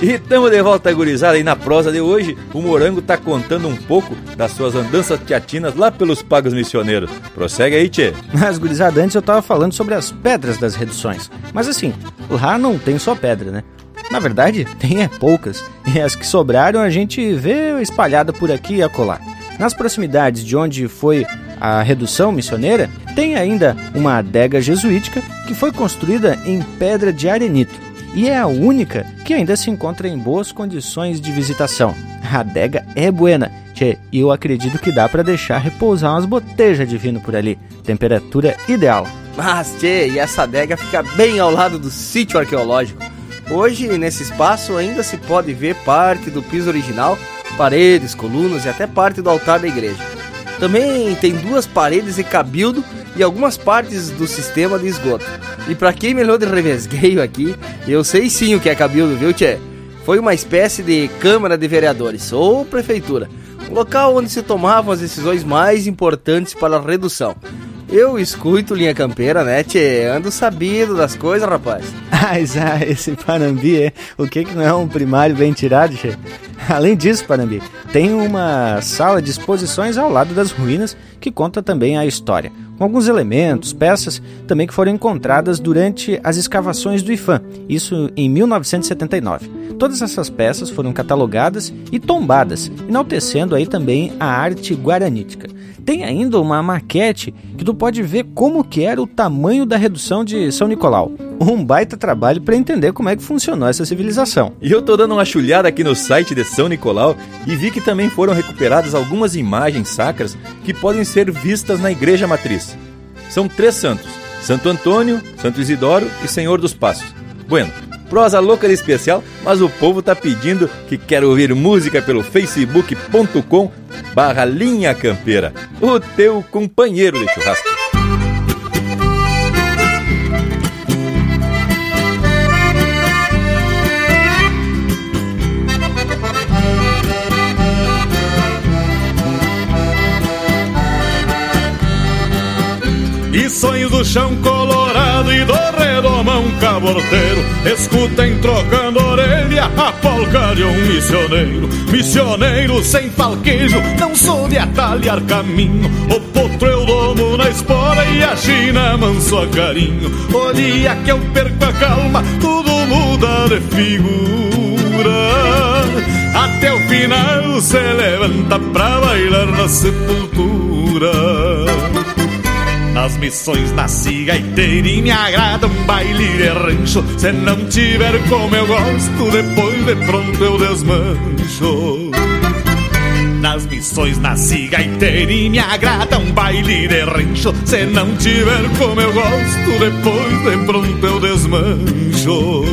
E estamos de volta, gurizada. E na prosa de hoje, o Morango tá contando um pouco das suas andanças teatinas lá pelos pagos missioneiros. Prossegue aí, tchê. Mas, gurizada, antes eu tava falando sobre as pedras das reduções. Mas assim, lá não tem só pedra, né? Na verdade, tem é poucas, e as que sobraram a gente vê espalhada por aqui e acolá. Nas proximidades de onde foi a redução missioneira, tem ainda uma adega jesuítica que foi construída em pedra de arenito e é a única que ainda se encontra em boas condições de visitação. A adega é buena, e eu acredito que dá para deixar repousar umas botejas de vinho por ali. Temperatura ideal. Mas, tchê, e essa adega fica bem ao lado do sítio arqueológico. Hoje, nesse espaço, ainda se pode ver parte do piso original, paredes, colunas e até parte do altar da igreja. Também tem duas paredes de cabildo e algumas partes do sistema de esgoto. E para quem melhor de revesgueio aqui, eu sei sim o que é cabildo, viu, Tchê? Foi uma espécie de Câmara de Vereadores, ou Prefeitura, um local onde se tomavam as decisões mais importantes para a redução. Eu escuto linha campeira, né, tchê? Ando sabido das coisas, rapaz. (laughs) Ah, esse Panambi, é? O que que não é um primário bem tirado, tchê? Além disso, Panambi, tem uma sala de exposições ao lado das ruínas que conta também a história, com alguns elementos, peças também que foram encontradas durante as escavações do IFAM, isso em 1979. Todas essas peças foram catalogadas e tombadas, enaltecendo aí também a arte guaranítica. Tem ainda uma maquete que tu pode ver como que era o tamanho da redução de São Nicolau. Um baita trabalho para entender como é que funcionou essa civilização. E eu tô dando uma chulhada aqui no site de São Nicolau e vi que também foram recuperadas algumas imagens sacras que podem ser vistas na igreja matriz. São três santos: Santo Antônio, Santo Isidoro e Senhor dos Passos. Bueno, prosa louca de especial, mas o povo tá pedindo que quer ouvir música pelo facebook.com barra linha campeira, o teu companheiro de churrasco. E sonhos do chão colorado e do redomão caborteiro. Escutem trocando orelha a polca de um missioneiro. Missioneiro sem falquejo, não sou de atalhar caminho. O potro eu domo na espora e a china manso a carinho. O dia que eu perco a calma, tudo muda de figura. Até o final se levanta pra bailar na sepultura nas missões nasci gaiteiro e me agrada um baile de rancho Se não tiver como eu gosto, depois de pronto eu desmancho. Nas missões nasci gaiteiro e me agrada um baile de rancho Se não tiver como eu gosto, depois de pronto eu desmancho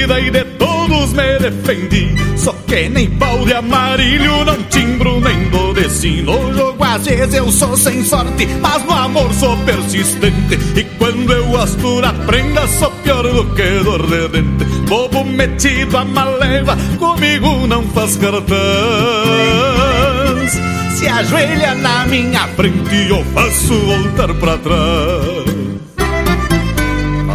vida e de todos me defendi. Só que nem pau de amarilho, não timbro nem dodeci. No jogo às vezes eu sou sem sorte, mas no amor sou persistente. E quando eu gosto da prenda, sou pior do que dor de dente. Bobo metido a maleva, comigo não faz cartaz. Se ajoelha na minha frente, eu faço voltar pra trás.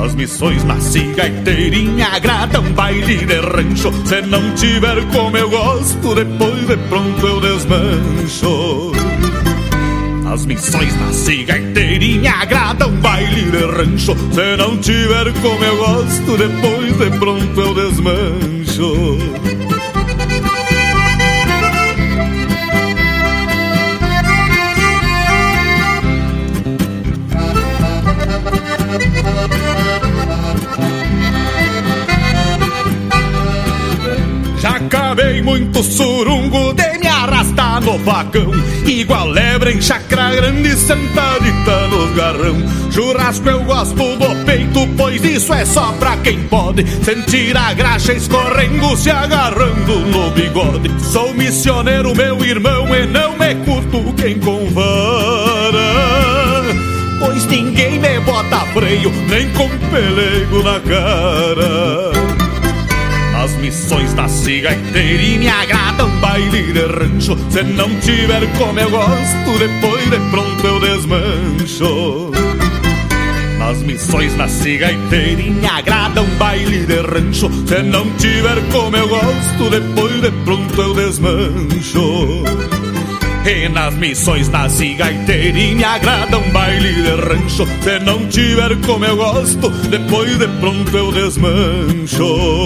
As missões nasci gaiteirinha, agrada um baile de rancho. Se não tiver como eu gosto, depois de pronto eu desmancho. As missões nasci gaiteirinha, agrada um baile de rancho. Se não tiver como eu gosto, depois de pronto eu desmancho. Acabei muito surungo de me arrastar no vagão. Igual lebre em chacra grande sentadita nos garrão. Churrasco eu gosto do peito, pois isso é só pra quem pode Sentir a graxa escorrendo, se agarrando no bigode. Sou missioneiro, meu irmão, e não me curto quem com vara. Pois ninguém me bota freio, nem com pelego na cara as missões da cigaiteira e me agrada um baile de rancho. Se não tiver como eu gosto, depois de pronto eu desmancho. Nas missões na cigaiteira e me agrada um baile de rancho. Se não tiver como eu gosto, depois de pronto eu desmancho. E nas missões na cigaiteira e me agrada um baile de rancho. Se não tiver como eu gosto, depois de pronto eu desmancho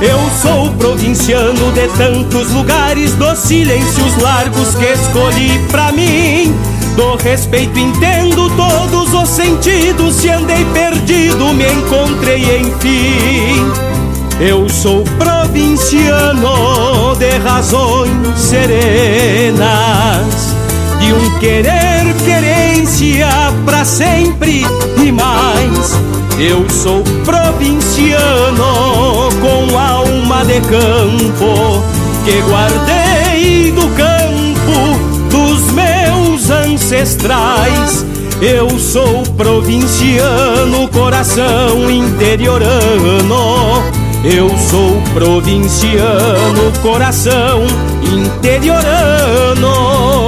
Eu sou provinciano de tantos lugares, dos silêncios largos que escolhi pra mim. Do respeito entendo todos os sentidos, se andei perdido, me encontrei enfim. Eu sou provinciano de razões serenas, de um querer querência para sempre e mais. Eu sou provinciano com alma de campo que guardei do campo dos meus ancestrais. Eu sou provinciano, coração interiorano eu sou provinciano, coração interiorano.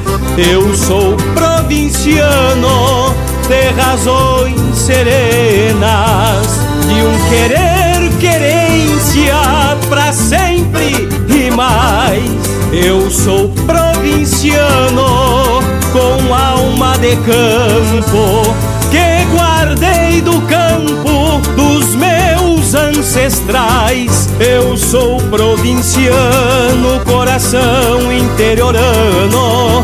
Eu sou provinciano de razões serenas, de um querer querência pra sempre e mais. Eu sou provinciano com alma de campo que guardei do campo dos meus ancestrais. Eu sou provinciano, coração interiorano.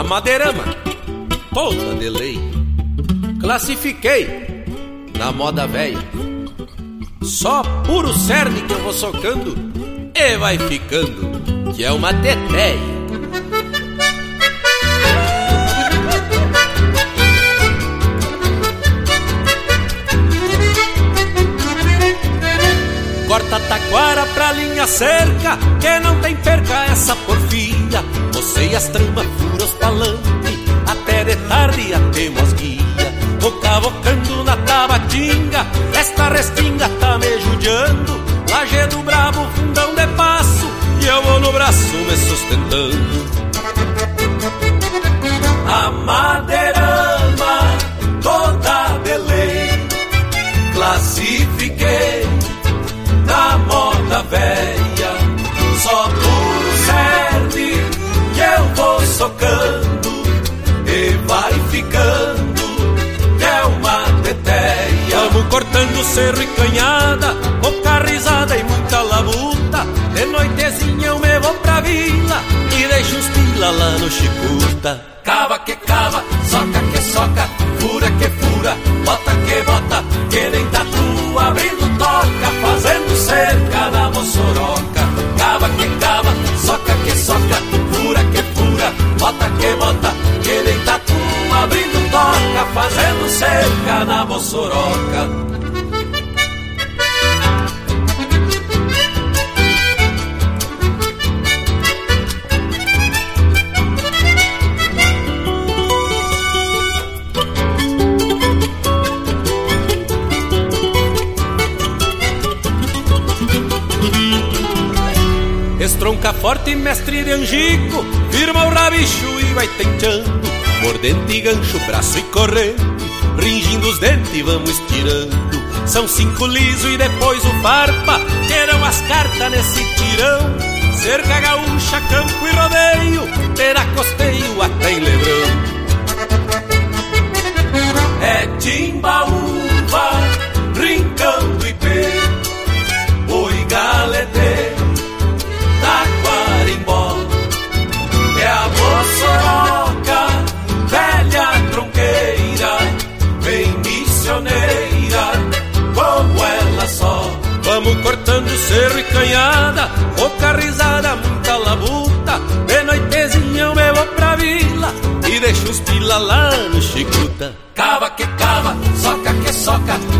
A madeirama, toda de lei, classifiquei na moda velha. Só puro cerne que eu vou socando e vai ficando, que é uma teteia. Corta taquara pra linha cerca, que não tem perca essa porfia. Você e as tramas até de tarde até mosguia. Vou cavocando na tabatinga, esta restinga tá me judiando. Lajedo bravo, fundão de passo, e eu vou no braço me sustentando. A madeirama toda de lei, classifiquei na moda velha, Cortando cerro e canhada, pouca risada e muita labuta. De noitezinha eu me vou pra vila e deixo os pila lá no Chicuta. Cava que cava, soca que soca, fura que fura, bota que bota, que nem tatu abrindo toca, fazendo cerca da moçoroca. Cava que cava, soca que soca, fura que fura, bota que bota, que nem tatu abrindo toca, fazendo cerca na moçoroca. Estronca forte, mestre de angico, firma o rabicho e vai tentando. Mordente e gancho, braço e corrente, ringindo os dentes vamos estirando. São cinco liso e depois o farpa, terão as cartas nesse tirão. Cerca gaúcha, campo e rodeio, terá costeio até em Lebrão. É timbaúva, cerro e canhada Pouca risada, muita labuta. De noitezinha eu vou pra vila E deixo os pila lá no chicuta. Cava que cava, soca que soca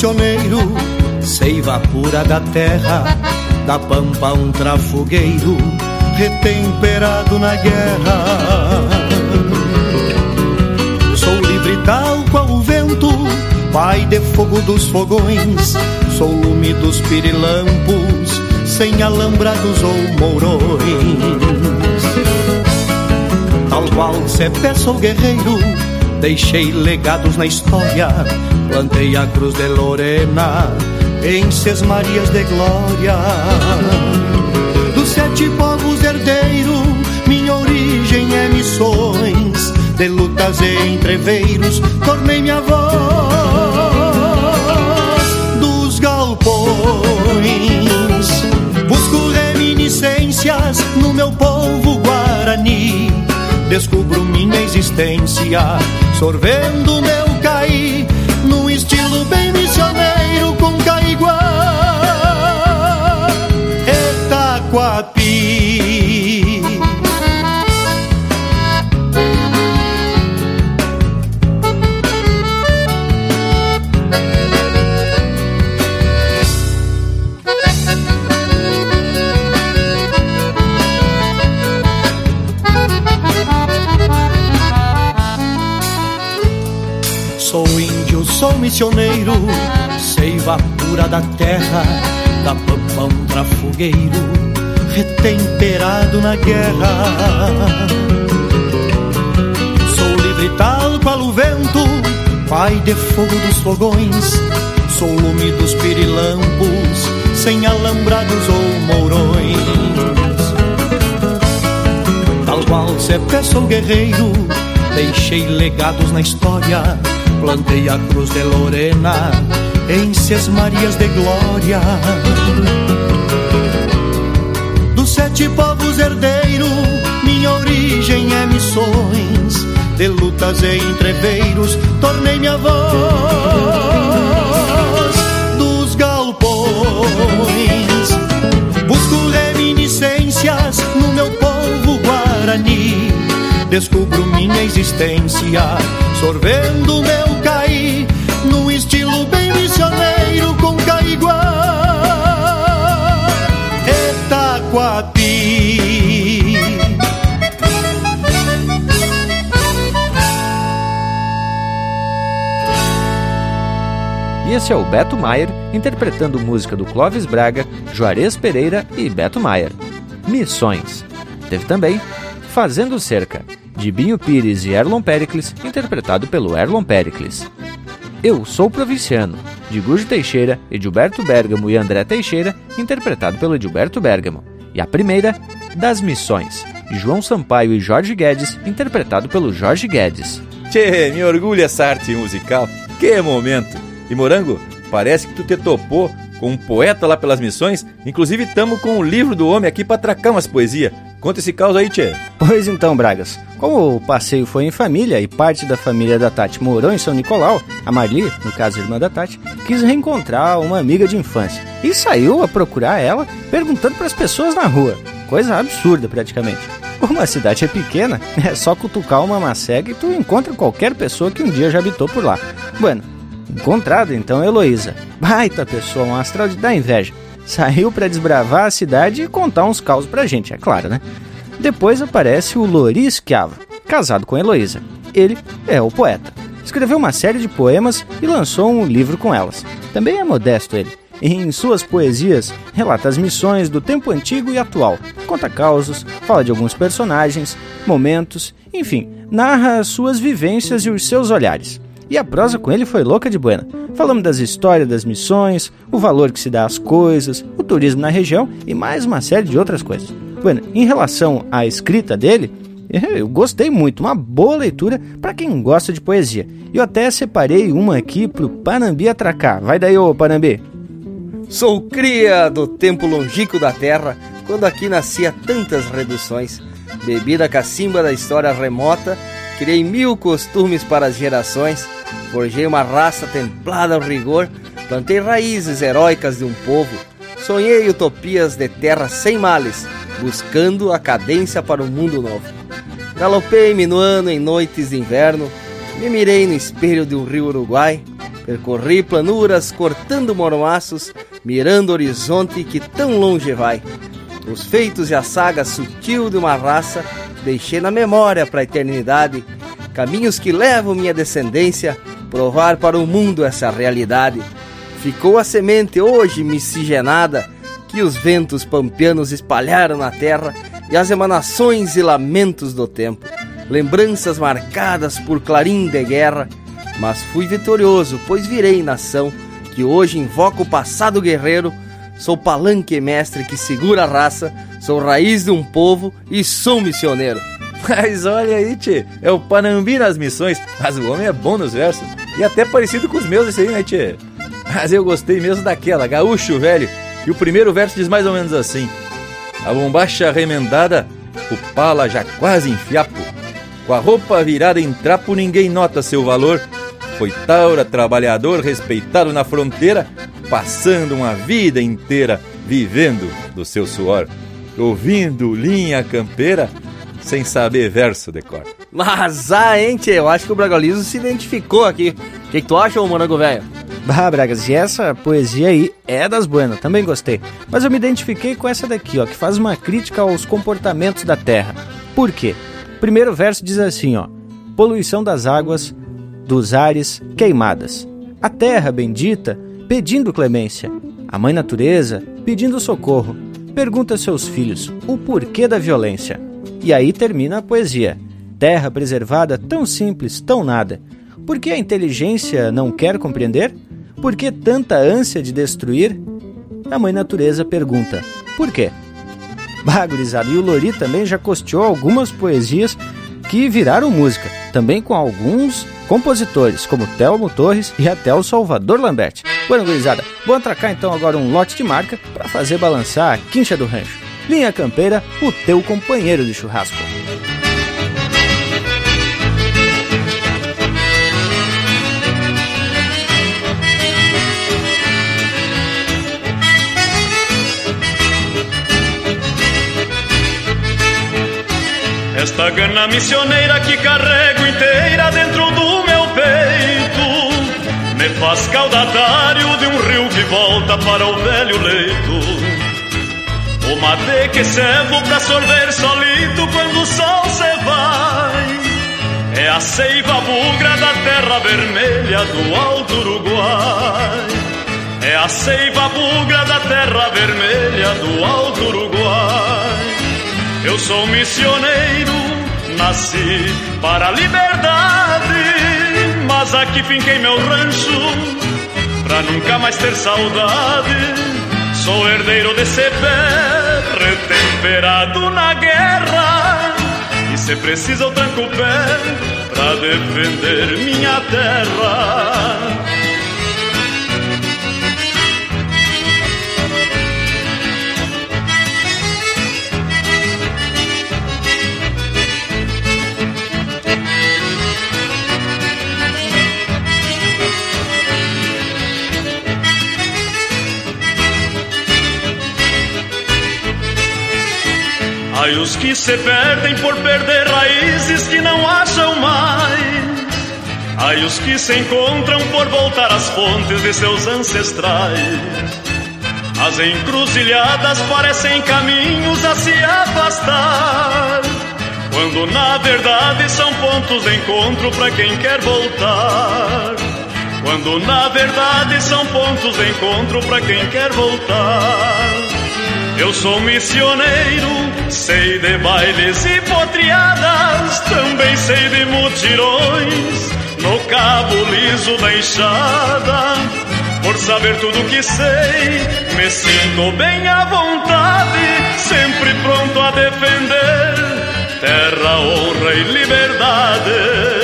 Sou missioneiro, seiva pura da terra, da pampa um trafogueiro, retemperado na guerra. Sou livre tal qual o vento, pai de fogo dos fogões, sou lume dos pirilampos, sem alambrados ou mourões. Tal qual Cepé sou guerreiro, deixei legados na história, plantei a cruz de Lorena em Ses Marias de Glória. Dos sete povos herdeiro, minha origem é missões, de lutas e entreveiros, tornei minha voz dos galpões. Busco reminiscências no meu povo guarani. Descubro minha existência, sorvendo meu caí, sou missioneiro, seiva pura da terra, da pampa um trafogueiro, retemperado na guerra. Sou livre tal qual o vento, pai de fogo dos fogões, sou lume dos pirilampos, sem alambrados ou mourões. Tal qual sempre sou guerreiro, deixei legados na história, plantei a cruz de Lorena em Cias Marias de Glória. Dos sete povos herdeiro, minha origem é missões, de lutas e entreveiros, tornei minha voz dos galpões. Descubro minha existência, sorvendo meu caí, num estilo bem missioneiro com caiguá. Etaquati. E esse é o Beto Maier interpretando música do Clóvis Braga, Juarez Pereira e Beto Maier. Missões. Teve também Fazendo Cerca, de Binho Pires e Erlon Pericles, interpretado pelo Erlon Pericles. Eu Sou Provinciano, de Gujo Teixeira, Edilberto Bergamo e André Teixeira, interpretado pelo Edilberto Bergamo. E a primeira, Das Missões, de João Sampaio e Jorge Guedes, interpretado pelo Jorge Guedes. Tchê, me orgulha essa arte musical. Que momento! E Morango, parece que tu te topou com um poeta lá pelas missões. Inclusive, tamo com o livro do homem aqui pra atracar umas poesias. Conta esse caos aí, Tchê. Pois então, Bragas. Como o passeio foi em família e parte da família da Tati morou em São Nicolau, a Marli, no caso irmã da Tati, quis reencontrar uma amiga de infância e saiu a procurar ela, perguntando para as pessoas na rua. Coisa absurda, praticamente. Como a cidade é pequena, (laughs) é só cutucar uma macega e tu encontra qualquer pessoa que um dia já habitou por lá. Bueno, encontrada então Heloísa. Baita pessoa, um astral de dar inveja. Saiu para desbravar a cidade e contar uns causos pra gente, é claro, né? Depois aparece o Lori Schiavo, casado com Heloísa. Ele é o poeta. Escreveu uma série de poemas e lançou um livro com elas. Também é modesto ele. Em suas poesias, relata as missões do tempo antigo e atual, conta causos, fala de alguns personagens, momentos, enfim, narra as suas vivências e os seus olhares. E a prosa com ele foi louca de buena. Falamos das histórias das missões, o valor que se dá às coisas, o turismo na região e mais uma série de outras coisas. Bueno, em relação à escrita dele, (laughs) eu gostei muito, uma boa leitura para quem gosta de poesia. Eu até separei uma aqui pro Panambi atracar. Vai daí, ô Panambi. Sou cria do tempo longínquo da terra, quando aqui nascia tantas reduções. Bebi da cacimba da história remota, criei mil costumes para as gerações, forjei uma raça templada ao rigor, plantei raízes heróicas de um povo, sonhei utopias de terra sem males, buscando a cadência para um mundo novo. Galopei minuano em noites de inverno, me mirei no espelho de um rio Uruguai, percorri planuras cortando mormaços, mirando o horizonte que tão longe vai. Os feitos e a saga sutil de uma raça deixei na memória para a eternidade, caminhos que levam minha descendência provar para o mundo essa realidade. Ficou a semente hoje miscigenada que os ventos pampianos espalharam na terra e as emanações e lamentos do tempo, lembranças marcadas por clarim de guerra, mas fui vitorioso, pois virei nação que hoje invoca o passado guerreiro, sou palanque mestre que segura a raça, sou raiz de um povo e sou missioneiro. Mas olha aí, tchê, é o Panambi nas missões, mas o homem é bom nos versos, e até parecido com os meus esse aí, né, tchê? Mas eu gostei mesmo daquela, gaúcho velho, e o primeiro verso diz mais ou menos assim: A bombacha remendada, o pala já quase em fiapo, com a roupa virada em trapo ninguém nota seu valor, foi taura, trabalhador, respeitado na fronteira, passando uma vida inteira vivendo do seu suor, ouvindo linha campeira, sem saber verso de cor. Mas, ah, hein, tchê, eu acho que o Bragalizo se identificou aqui. O que, que tu acha, ô morango velho? Bah, Bragas, e essa poesia aí é das buenas, também gostei. Mas eu me identifiquei com essa daqui, ó, que faz uma crítica aos comportamentos da Terra. Por quê? O primeiro verso diz assim, ó: Poluição das águas, dos ares, queimadas. A terra bendita pedindo clemência. A mãe natureza pedindo socorro. Pergunta a seus filhos o porquê da violência. E aí termina a poesia. Terra preservada tão simples, tão nada. Por que a inteligência não quer compreender? Por que tanta ânsia de destruir? A mãe natureza pergunta: Por quê? Bah, e o Lori também já costeou algumas poesias que viraram música, também com alguns compositores, como Telmo Torres e até o Salvador Lambert. Bueno, gurizada, vou atracar então agora um lote de marca para fazer balançar a quincha do rancho. Linha Campeira, o teu companheiro de churrasco. Esta gana missioneira que carrego inteira dentro do meu peito Me faz caudatário de um rio que volta para o velho leito O mate que servo pra sorver solito quando o sol se vai. É a seiva bugra da terra vermelha do alto Uruguai. É a seiva bugra da terra vermelha do alto Uruguai. Eu sou missioneiro, nasci para a liberdade, mas aqui finquei meu rancho pra nunca mais ter saudade. Sou herdeiro desse pé, retemperado na guerra, e se precisa eu tranco o pé pra defender minha terra. Ai, os que se perdem por perder raízes que não acham mais. Ai, os que se encontram por voltar às fontes de seus ancestrais. As encruzilhadas parecem caminhos a se afastar. Quando na verdade são pontos de encontro para quem quer voltar. Quando na verdade são pontos de encontro para quem quer voltar. Eu sou missioneiro, sei de bailes e potriadas, também sei de mutirões no cabo liso da enxada. Por saber tudo que sei, me sinto bem à vontade, sempre pronto a defender terra, honra e liberdade.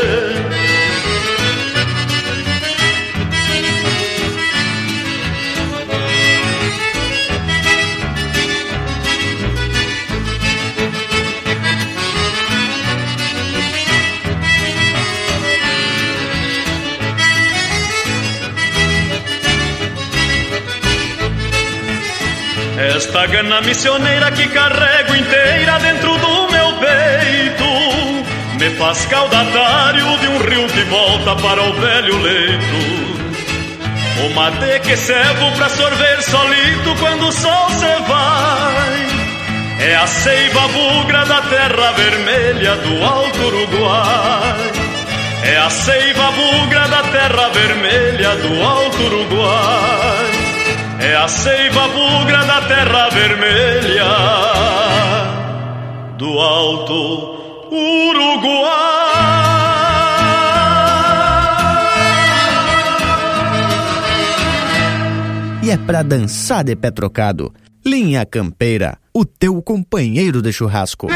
Esta gana missioneira que carrego inteira dentro do meu peito me faz caudatário de um rio que volta para o velho leito. O mate que servo pra sorver solito quando o sol se vai. É a seiva bugra da terra vermelha do alto Uruguai. É a seiva bugra da terra vermelha do alto Uruguai é a seiva bugra da terra vermelha do alto Uruguai. E é pra dançar de pé trocado. Linha Campeira, o teu companheiro de churrasco.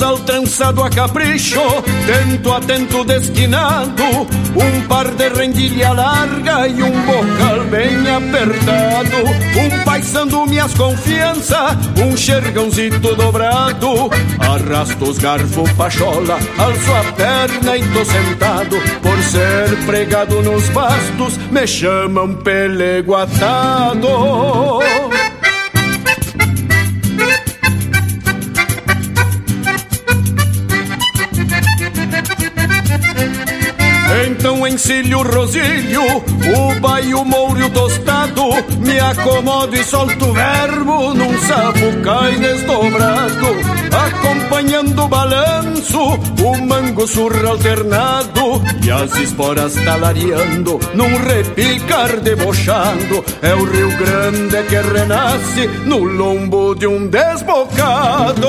Sal trançado a capricho, tento a tento desquinado, um par de rendilha larga e um bocal bem apertado, um paisando minhas confiança, um xergãozito dobrado, arrasto os garfo pachola, alço a perna e tô sentado, por ser pregado nos bastos, me chamam pelego Então encilho o rosilho, o baio mouro tostado, me acomodo e solto o verbo num sapucai desdobrado, acompanhando o balanço o mango surra alternado e as esporas talareando num repicar debochando. É o Rio Grande que renasce no lombo de um desbocado.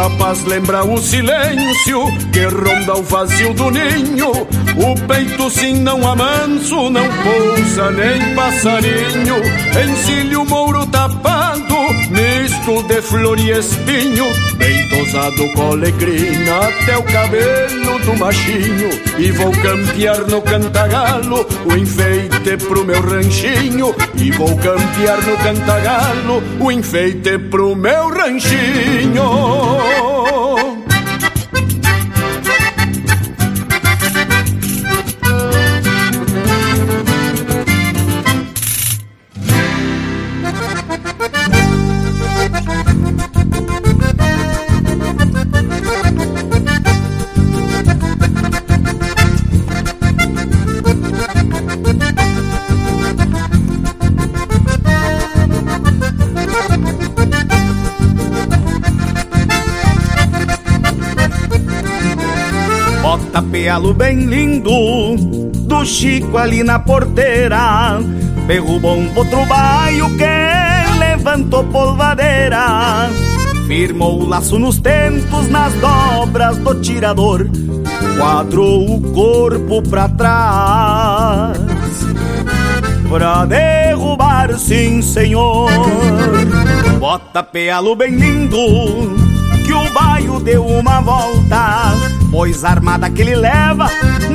A paz lembra o silêncio que ronda o vazio do ninho. O peito sim não amanso, não pousa nem passarinho. Encilho mouro tapado, misto de flor e espinho. Bem tosado com alegrina até o cabelo do machinho. E vou campear no cantagalo o enfeite pro meu ranchinho. E vou campear no cantagalo o enfeite pro meu ranchinho. Pealo bem lindo do Chico ali na porteira. Derrubou um potro baio que levantou polvadeira. Firmou o laço nos tentos, nas dobras do tirador. Quadrou o corpo pra trás. Pra derrubar, sim, senhor. Bota pealo bem lindo que o baio deu uma volta, pois armada que ele leva,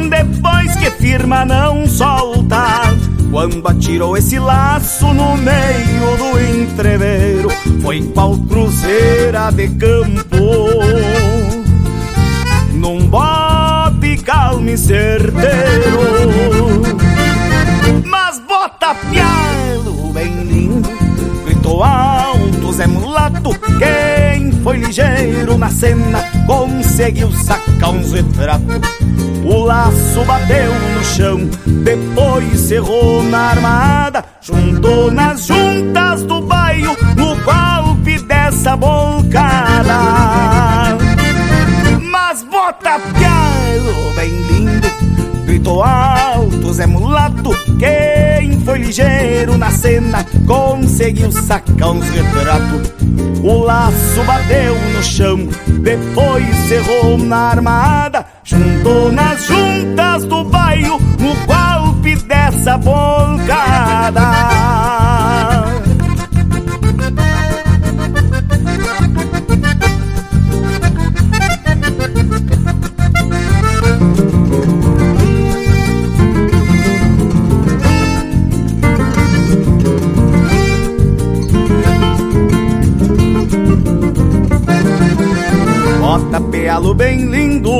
depois que firma não solta. Quando atirou esse laço no meio do entreveiro, foi qual cruzeira de campo. Num bote calmo e certeiro, mas bota pialo bem lindo, gritou alto Zé Mulato, foi ligeiro na cena conseguiu sacar uns retratos. O laço bateu no chão, depois cerrou na armada, juntou nas juntas do baio no golpe dessa bolcada. Mas bota pialo bem lindo, gritou alto Zé Mulato, quem foi ligeiro na cena conseguiu sacar uns retratos. O laço bateu no chão, depois cerrou na armada, juntou nas juntas do baio no golpe dessa bolcada. Bota pealo bem lindo,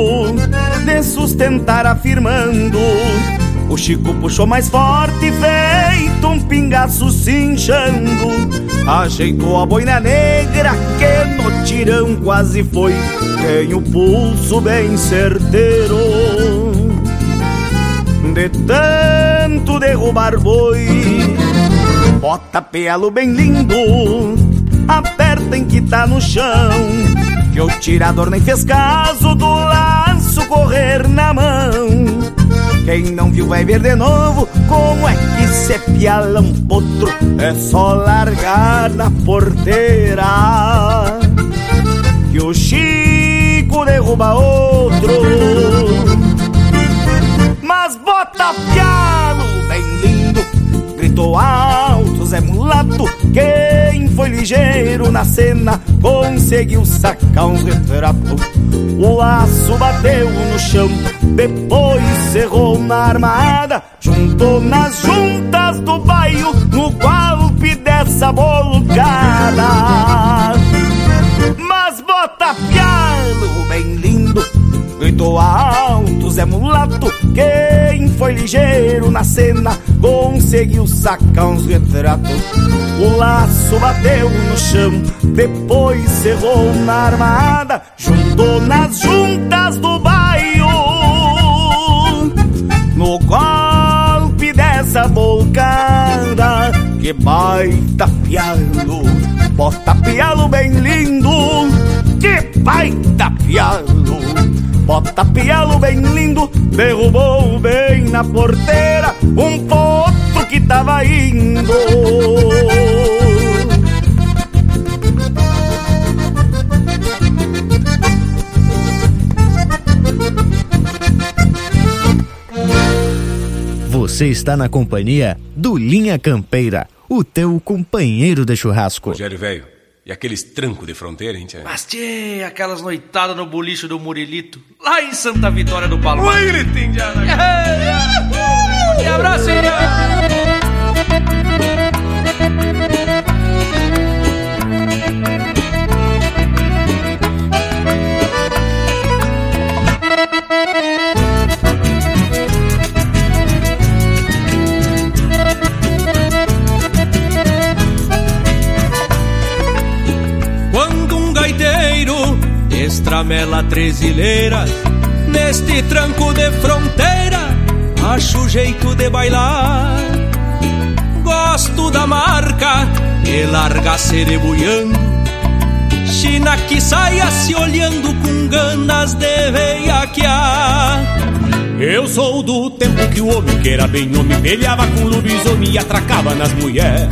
de sustentar afirmando. O Chico puxou mais forte, feito um pingaço cinchando. Ajeitou a boina negra que no tirão quase foi. Tem o pulso bem certeiro. De tanto derrubar boi, bota pealo bem lindo, aperta em que tá no chão. Que o tirador nem fez caso do laço correr na mão. Quem não viu vai ver de novo como é que se piala um potro. É só largar na porteira. Que o Chico derruba outro. Mas bota pialo bem lindo, gritou alto Zé Mulato. Quem foi ligeiro na cena conseguiu sacar uns retratos. O laço bateu no chão, depois cerrou na armada, juntou nas juntas do bairro no golpe dessa bolucada. Mas bota piano bem lindo, gritou alto Zé Mulato. Quem foi ligeiro na cena conseguiu sacar uns retratos. O laço bateu no chão, depois cerrou na armada, juntou nas juntas do bairro. No golpe dessa bocada, que baita pialo, bota pialo bem lindo, que baita pialo. Bota pialo bem lindo, derrubou bem na porteira um potro que tava indo. Você está na companhia do Linha Campeira, o teu companheiro de churrasco. Rogério velho, e aqueles trancos de fronteira, hein, tia? Mas tchê, aquelas noitadas no bolicho do Murilito, lá em Santa Vitória do Palmar. Oi, gritinho de Que (laughs) abraço, estramela trezileiras neste tranco de fronteira, acho jeito de bailar. Gosto da marca que larga cerebuiando, China que saia se olhando com ganas de veiaquear. Eu sou do tempo que o homem que era bem homem Pelhava com lobisomem e atracava nas mulheres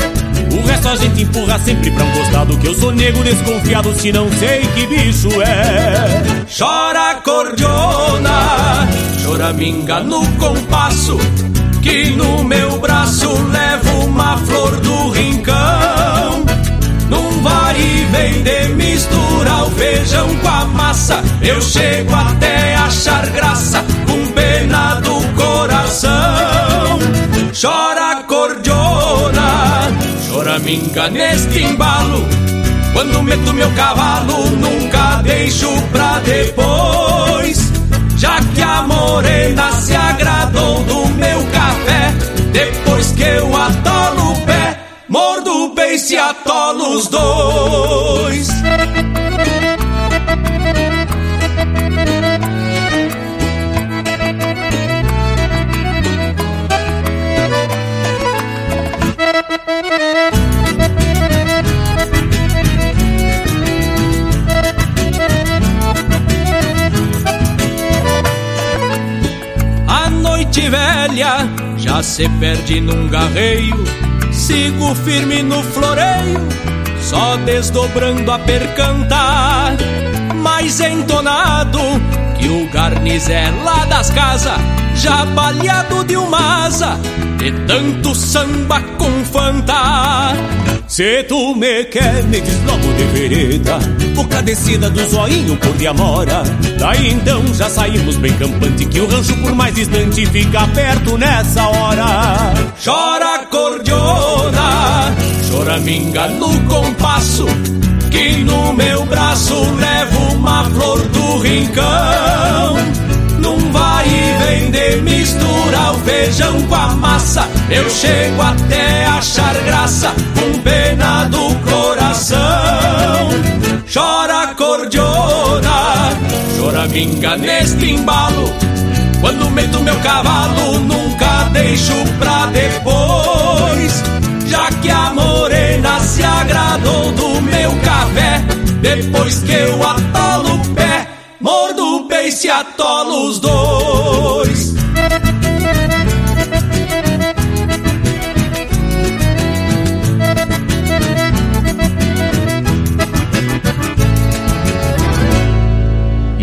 O resto a gente empurra sempre pra um costado Que eu sou nego desconfiado se não sei que bicho é. Chora cordiona, choraminga no compasso Que no meu braço levo uma flor do rincão. Num vai e vem de misturar o feijão com a massa Eu chego até achar graça com pena do coração. Chora choraminga neste embalo Quando meto meu cavalo nunca deixo pra depois. Já que a morena se agradou do meu café Depois que eu atolo o pé Mordo o beice e atolo os dois já se perde num garreio Sigo firme no floreio Só desdobrando a percanta Mais entonado que o garnizé lá das casas Já baleado de uma asa De tanto samba com fanta Se tu me quer, me desloco de vereda. Boca descida do zoinho por de amora Daí então já saímos bem campante Que o rancho por mais distante fica perto nessa hora. Chora cordiona, choraminga no compasso Que no meu braço levo uma flor do rincão. Num vai e vem de mistura o feijão com a massa. Eu chego até achar graça com pena do coração. Chora cordiona, choraminga neste embalo. Quando meto meu cavalo nunca deixo pra depois. Já que a morena se agradou do meu café Depois que eu atolo o pé Mordo o beice e atolo os dois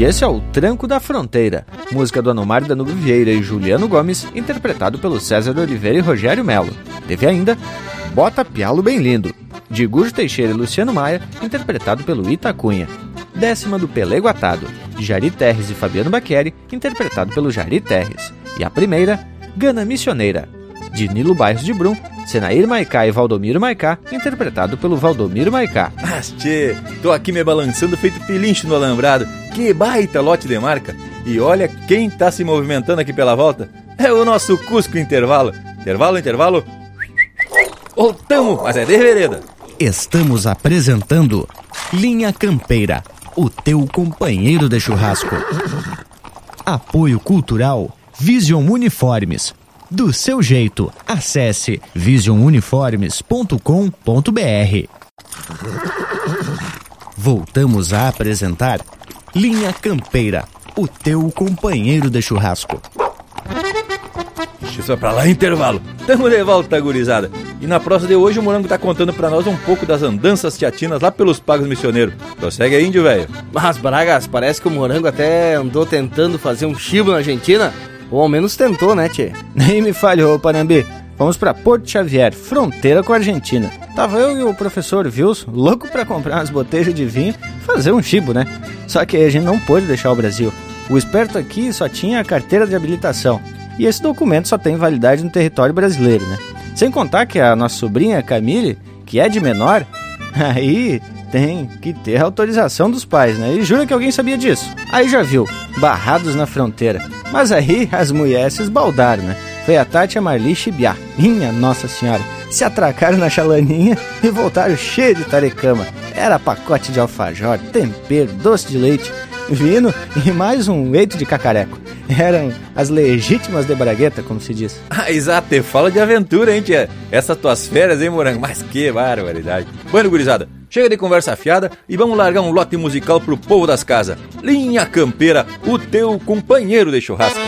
E esse é o Tranco da Fronteira, música do Anomar Danube Vieira e Juliano Gomes, interpretado pelo César Oliveira e Rogério Melo. Teve ainda Bota Pialo Bem Lindo, de Gujo Teixeira e Luciano Maia, interpretado pelo Itacunha. Décima do Pelego Atado, de Jari Terres e Fabiano Baqueri, interpretado pelo Jari Terres. E a primeira, Gana Missioneira, de Nilo Bairros de Brum, Senair Maicá e Valdomiro Maicá, interpretado pelo Valdomiro Maicá. Mas tchê, tô aqui me balançando feito pilincho no alambrado. Que baita lote de marca! E olha quem tá se movimentando aqui pela volta. É o nosso Cusco Intervalo. Intervalo, intervalo. Voltamos, mas é de vereda. Estamos apresentando Linha Campeira, o teu companheiro de churrasco. Apoio Cultural Vision Uniformes. Do seu jeito, acesse visionuniformes.com.br. Voltamos a apresentar Linha Campeira, o teu companheiro de churrasco. Deixa só pra lá, intervalo. Tamo de volta, gurizada. E na prosa de hoje o Morango tá contando pra nós um pouco das andanças teatinas lá pelos pagos missioneiros. Prossegue aí, índio velho. Mas, Bragas, parece que o Morango até andou tentando fazer um chibo na Argentina. Ou ao menos tentou, né, tchê? Nem me falhou, Panambi. Vamos para Porto Xavier, fronteira com a Argentina. Tava eu e o professor Wilson louco para comprar umas botelhas de vinho fazer um chibo, né? Só que a gente não pôde deixar o Brasil. O esperto aqui só tinha a carteira de habilitação. E esse documento só tem validade no território brasileiro, né? Sem contar que a nossa sobrinha Camille, que é de menor, (laughs) aí tem que ter autorização dos pais, né? E jura que alguém sabia disso. Aí já viu, barrados na fronteira. Mas aí as mulheres se esbaldaram, né? Foi a Tati, a Marli Chibiá. Minha Nossa Senhora. Se atracaram na chalaninha e voltaram cheio de tarecama. Era pacote de alfajor, tempero, doce de leite, vino e mais um eito de cacareco. Eram as legítimas de bragueta, como se diz. Ah, exato, fala de aventura, hein, tia? Essas tuas férias, hein, morango? Mas que barbaridade. Bueno, gurizada, chega de conversa fiada e vamos largar um lote musical pro povo das casas. Linha Campeira, o teu companheiro de churrasco.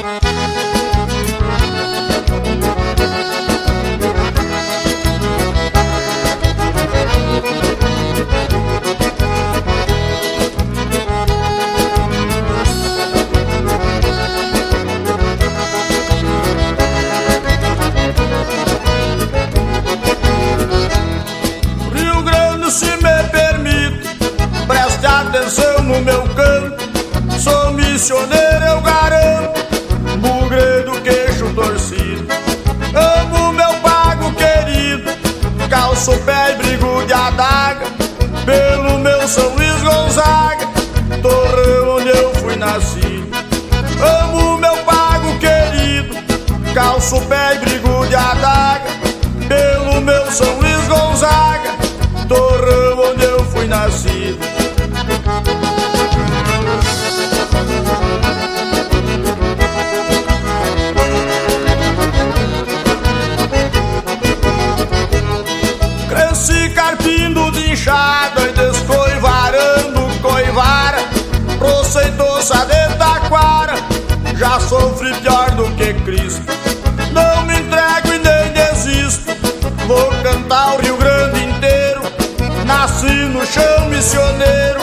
Missioneiro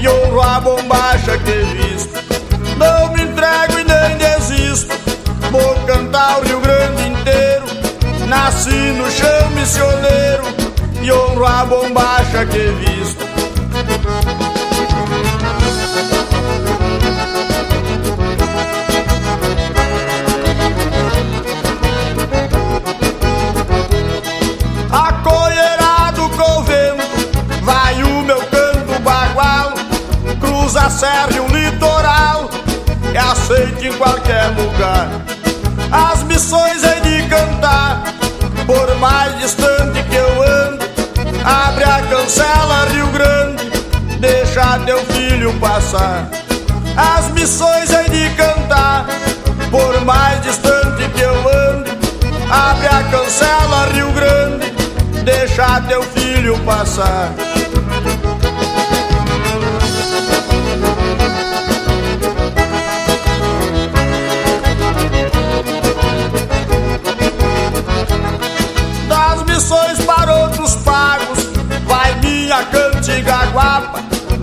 e honro a bombacha que visto. Não me entrego e nem desisto, vou cantar o Rio Grande inteiro. Nasci no chão missioneiro e honro a bombacha que visto. É aceito em qualquer lugar. As missões hei de cantar, por mais distante que eu ando, abre a cancela Rio Grande, deixa teu filho passar. As missões hei de cantar, por mais distante que eu ando, abre a cancela Rio Grande, deixa teu filho passar. minha cantiga guapa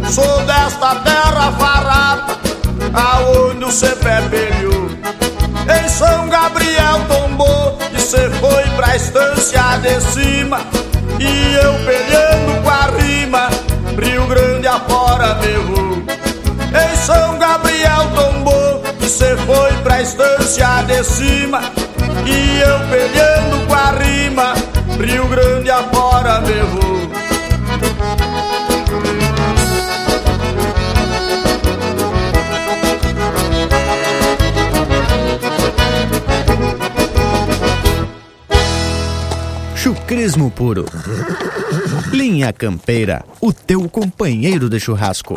Sou desta terra farrapa Aonde o cepé pelhou Em São Gabriel tombou E cê foi pra estância de cima E eu pelhando com a rima Rio Grande afora berrou Em São Gabriel tombou E cê foi pra estância de cima E eu pelhando com a rima Rio Grande afora berrou Crismo puro. Linha Campeira, o teu companheiro de churrasco.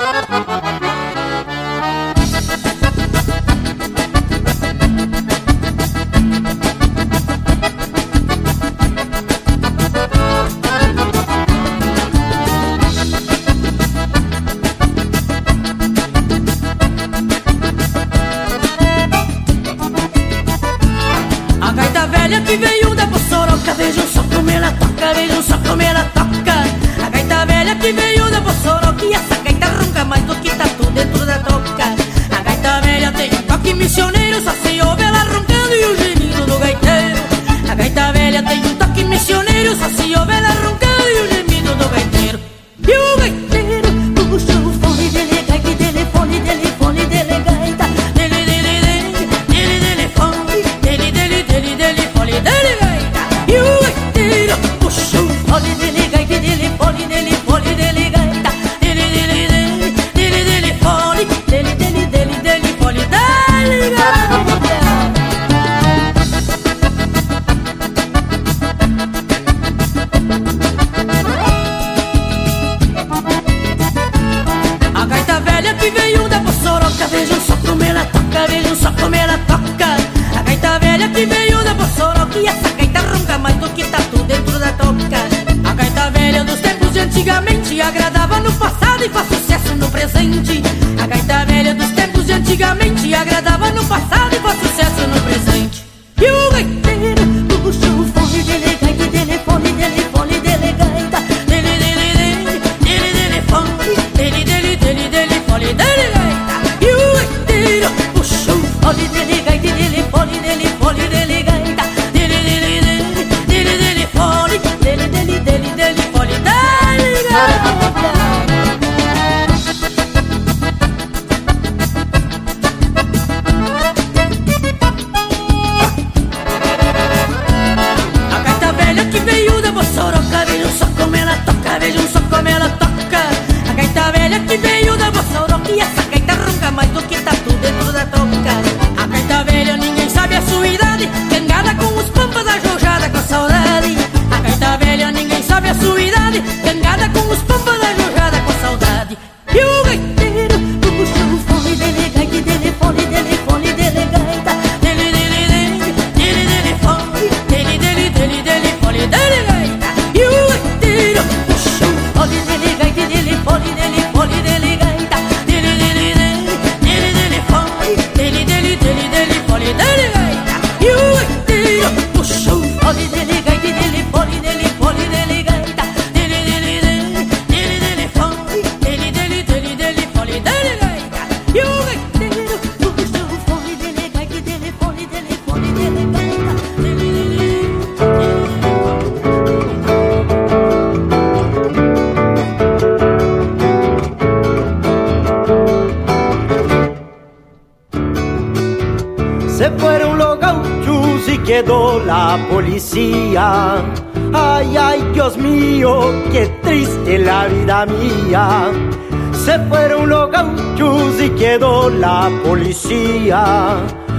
si quedó la policía.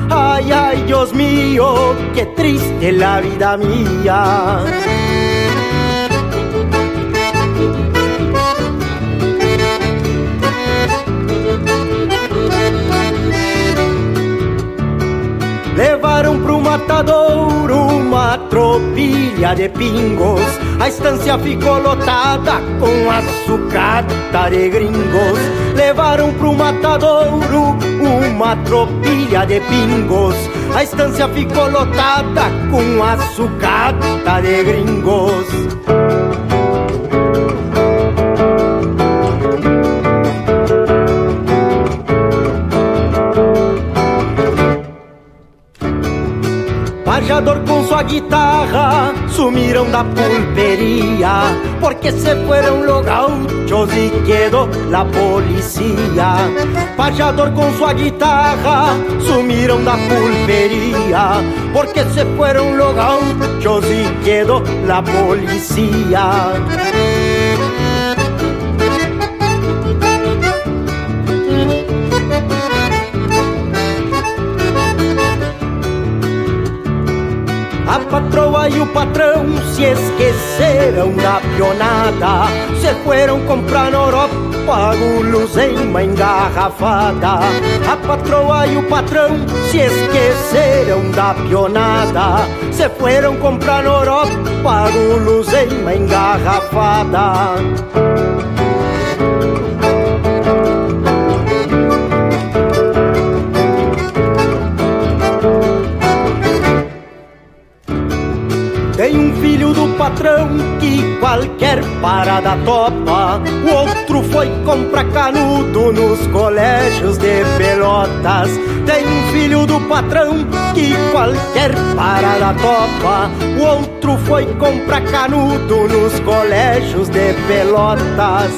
Ay, ay, Dios mío, qué triste la vida mía. Levaram pro matador uma tropilha de pingos. A estância ficou lotada com as sucata de gringos levaram pro matadouro uma tropilha de pingos. A estância ficou lotada com a sucata de gringos. viajador com sua guitarra sumiram da pulperia, porque se fueron los gauchos y quedó la policía. Pajador com sua guitarra sumiram da pulperia, porque se fueron los gauchos y quedó la policía. Patroa e o patrão se esqueceram da pionada. Se foram comprar na Europa guloseima engarrafada. A patroa e o patrão se esqueceram da pionada. Se foram comprar na Europa guloseima engarrafada patrão que qualquer parada topa. O outro foi comprar canudo nos colégios de Pelotas. Tem filho do patrão que qualquer parada topa. O outro foi comprar canudo nos colégios de Pelotas.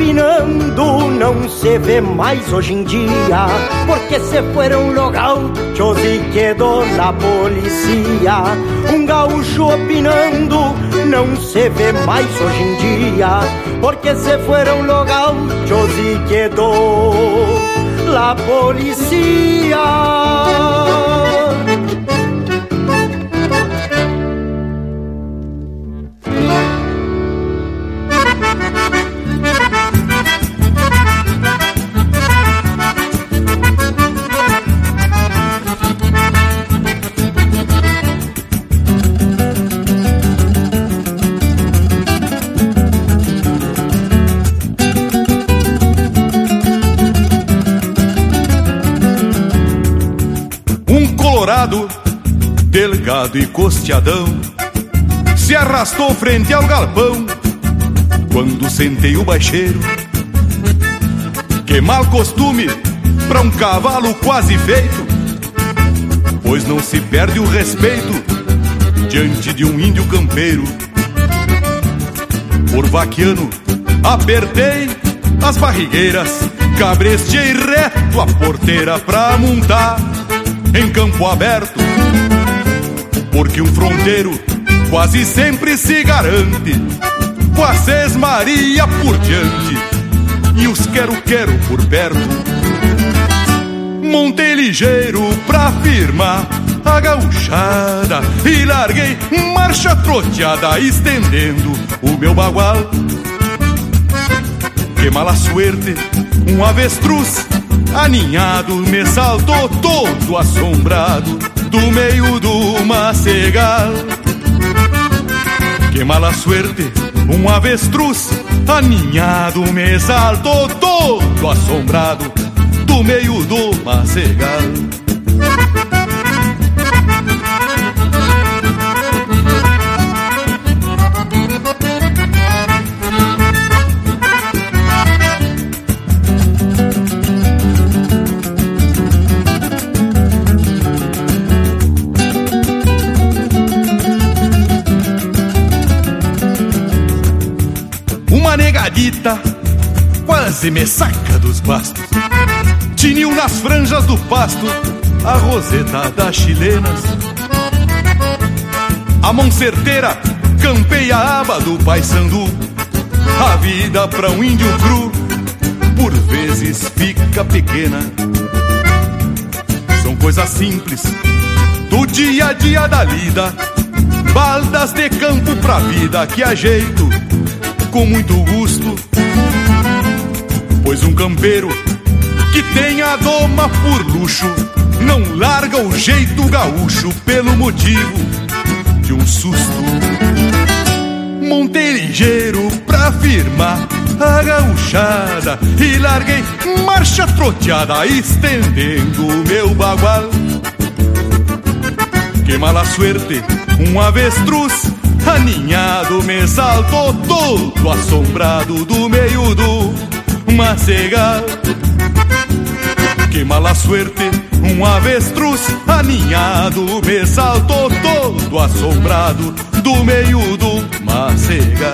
Opinando não se vê mais hoje em dia Porque se fueron los gauchos e quedou la policía Um gaúcho opinando não se vê mais hoje em dia Porque se fueron los gauchos e quedou la policía e costeadão, se arrastou frente ao galpão quando sentei o baixeiro. Que mal costume para um cavalo quase feito, pois não se perde o respeito diante de um índio campeiro. Por vaquiano, apertei as barrigueiras, cabrestei reto a porteira pra montar em campo aberto porque um fronteiro quase sempre se garante com a sesmaria por diante e os quero-quero por perto. Montei ligeiro pra firmar a gauchada e larguei marcha troteada estendendo o meu bagual. Que mala suerte, um avestruz aninhado me saltou todo assombrado do meio do macegal. Que mala suerte, um avestruz aninhado me saltou todo assombrado do meio do macegal. Quase me saca dos bastos. Tinil nas franjas do pasto, a roseta das chilenas. A mão certeira campeia a aba do paisandu. A vida pra um índio cru, por vezes fica pequena. São coisas simples do dia a dia da lida. Baldas de campo pra vida que ajeito com muito gosto Pois um campeiro que tem a doma por luxo não larga o jeito gaúcho pelo motivo de um susto. Montei ligeiro pra firmar a gauchada e larguei marcha troteada estendendo o meu bagual. Que mala suerte, um avestruz aninhado me saltou todo assombrado do meio do macega. Que mala suerte, um avestruz aninhado me saltou todo assombrado do meio do macega.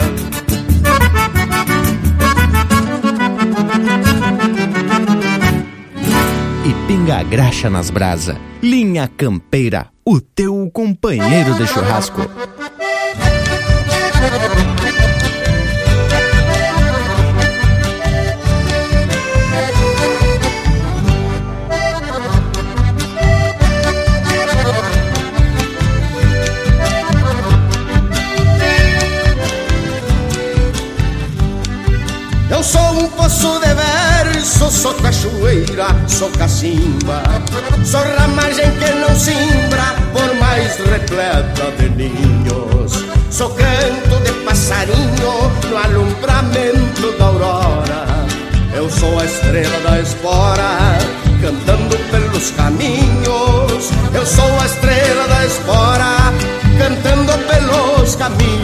E pinga a graxa nas brasa. Linha Campeira, o teu companheiro de churrasco. Cachoeira, sou cacimba. Sou ramagem que não simbra, por mais repleta de ninhos. Sou canto de passarinho no alumbramento da aurora. Eu sou a estrela da espora, cantando pelos caminhos. Eu sou a estrela da espora, cantando pelos caminhos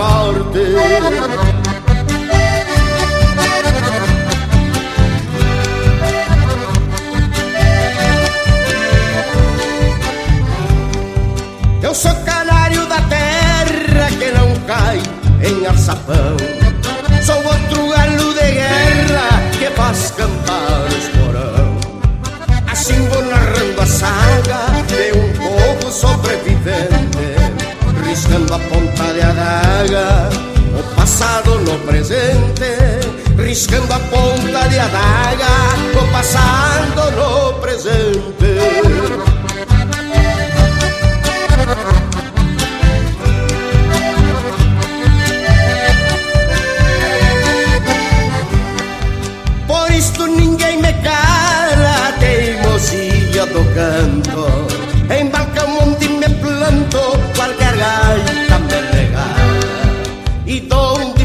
pouco adaga, o passado no presente, riscando a ponta de adaga, o passado no presente. Por isto ninguém me cala teimosia do canto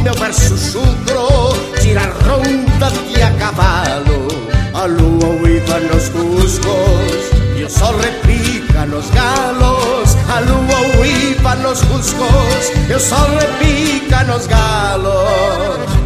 donde meu verso chucro tira ronda de a cavalo A lua uiva nos cuscos e o sol repica nos galos. A lua uiva nos cuscos e o sol repica nos galos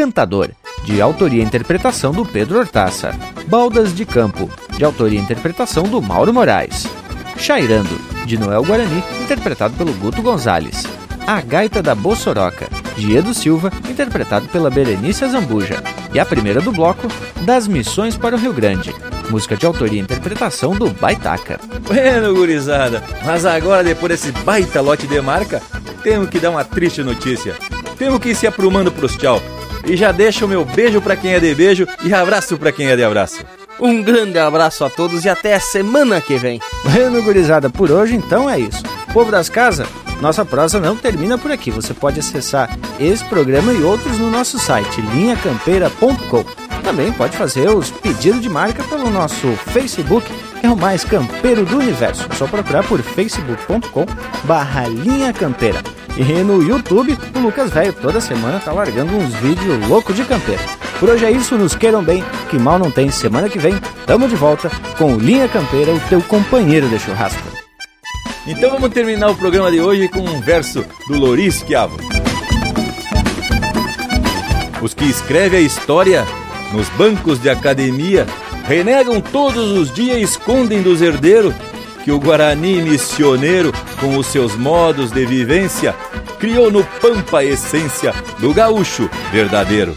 Cantador, de autoria e interpretação do Pedro Hortaça. Baldas de Campo, de autoria e interpretação do Mauro Moraes. Chairando, de Noel Guarani, interpretado pelo Guto Gonzalez. A Gaita da Bossoroca, de Edu Silva, interpretado pela Berenice Zambuja. E a primeira do bloco, Das Missões para o Rio Grande, música de autoria e interpretação do Baitaca. Bueno, gurizada, mas agora depois desse baita lote de marca, temos que dar uma triste notícia. Temos que ir se aprumando pros tchau. E já deixa o meu beijo pra quem é de beijo e abraço pra quem é de abraço. Um grande abraço a todos e até a semana que vem. Bueno, gurizada, por hoje então é isso. Povo das casas, nossa prosa não termina por aqui. Você pode acessar esse programa e outros no nosso site linhacampeira.com. Também pode fazer os pedidos de marca pelo nosso Facebook, que é o mais campeiro do universo. É só procurar por facebook.com barra linha campeira. E no YouTube, o Lucas Velho toda semana tá largando uns vídeos loucos de campeira. Por hoje é isso, nos queiram bem, que mal não tem. Semana que vem, tamo de volta com o Linha Campeira, o teu companheiro de churrasco. Então vamos terminar o programa de hoje com um verso do Loris Chiavo. Os que escrevem a história nos bancos de academia renegam todos os dias escondem dos herdeiros que o Guarani missioneiro, com os seus modos de vivência, criou no Pampa a essência do gaúcho verdadeiro.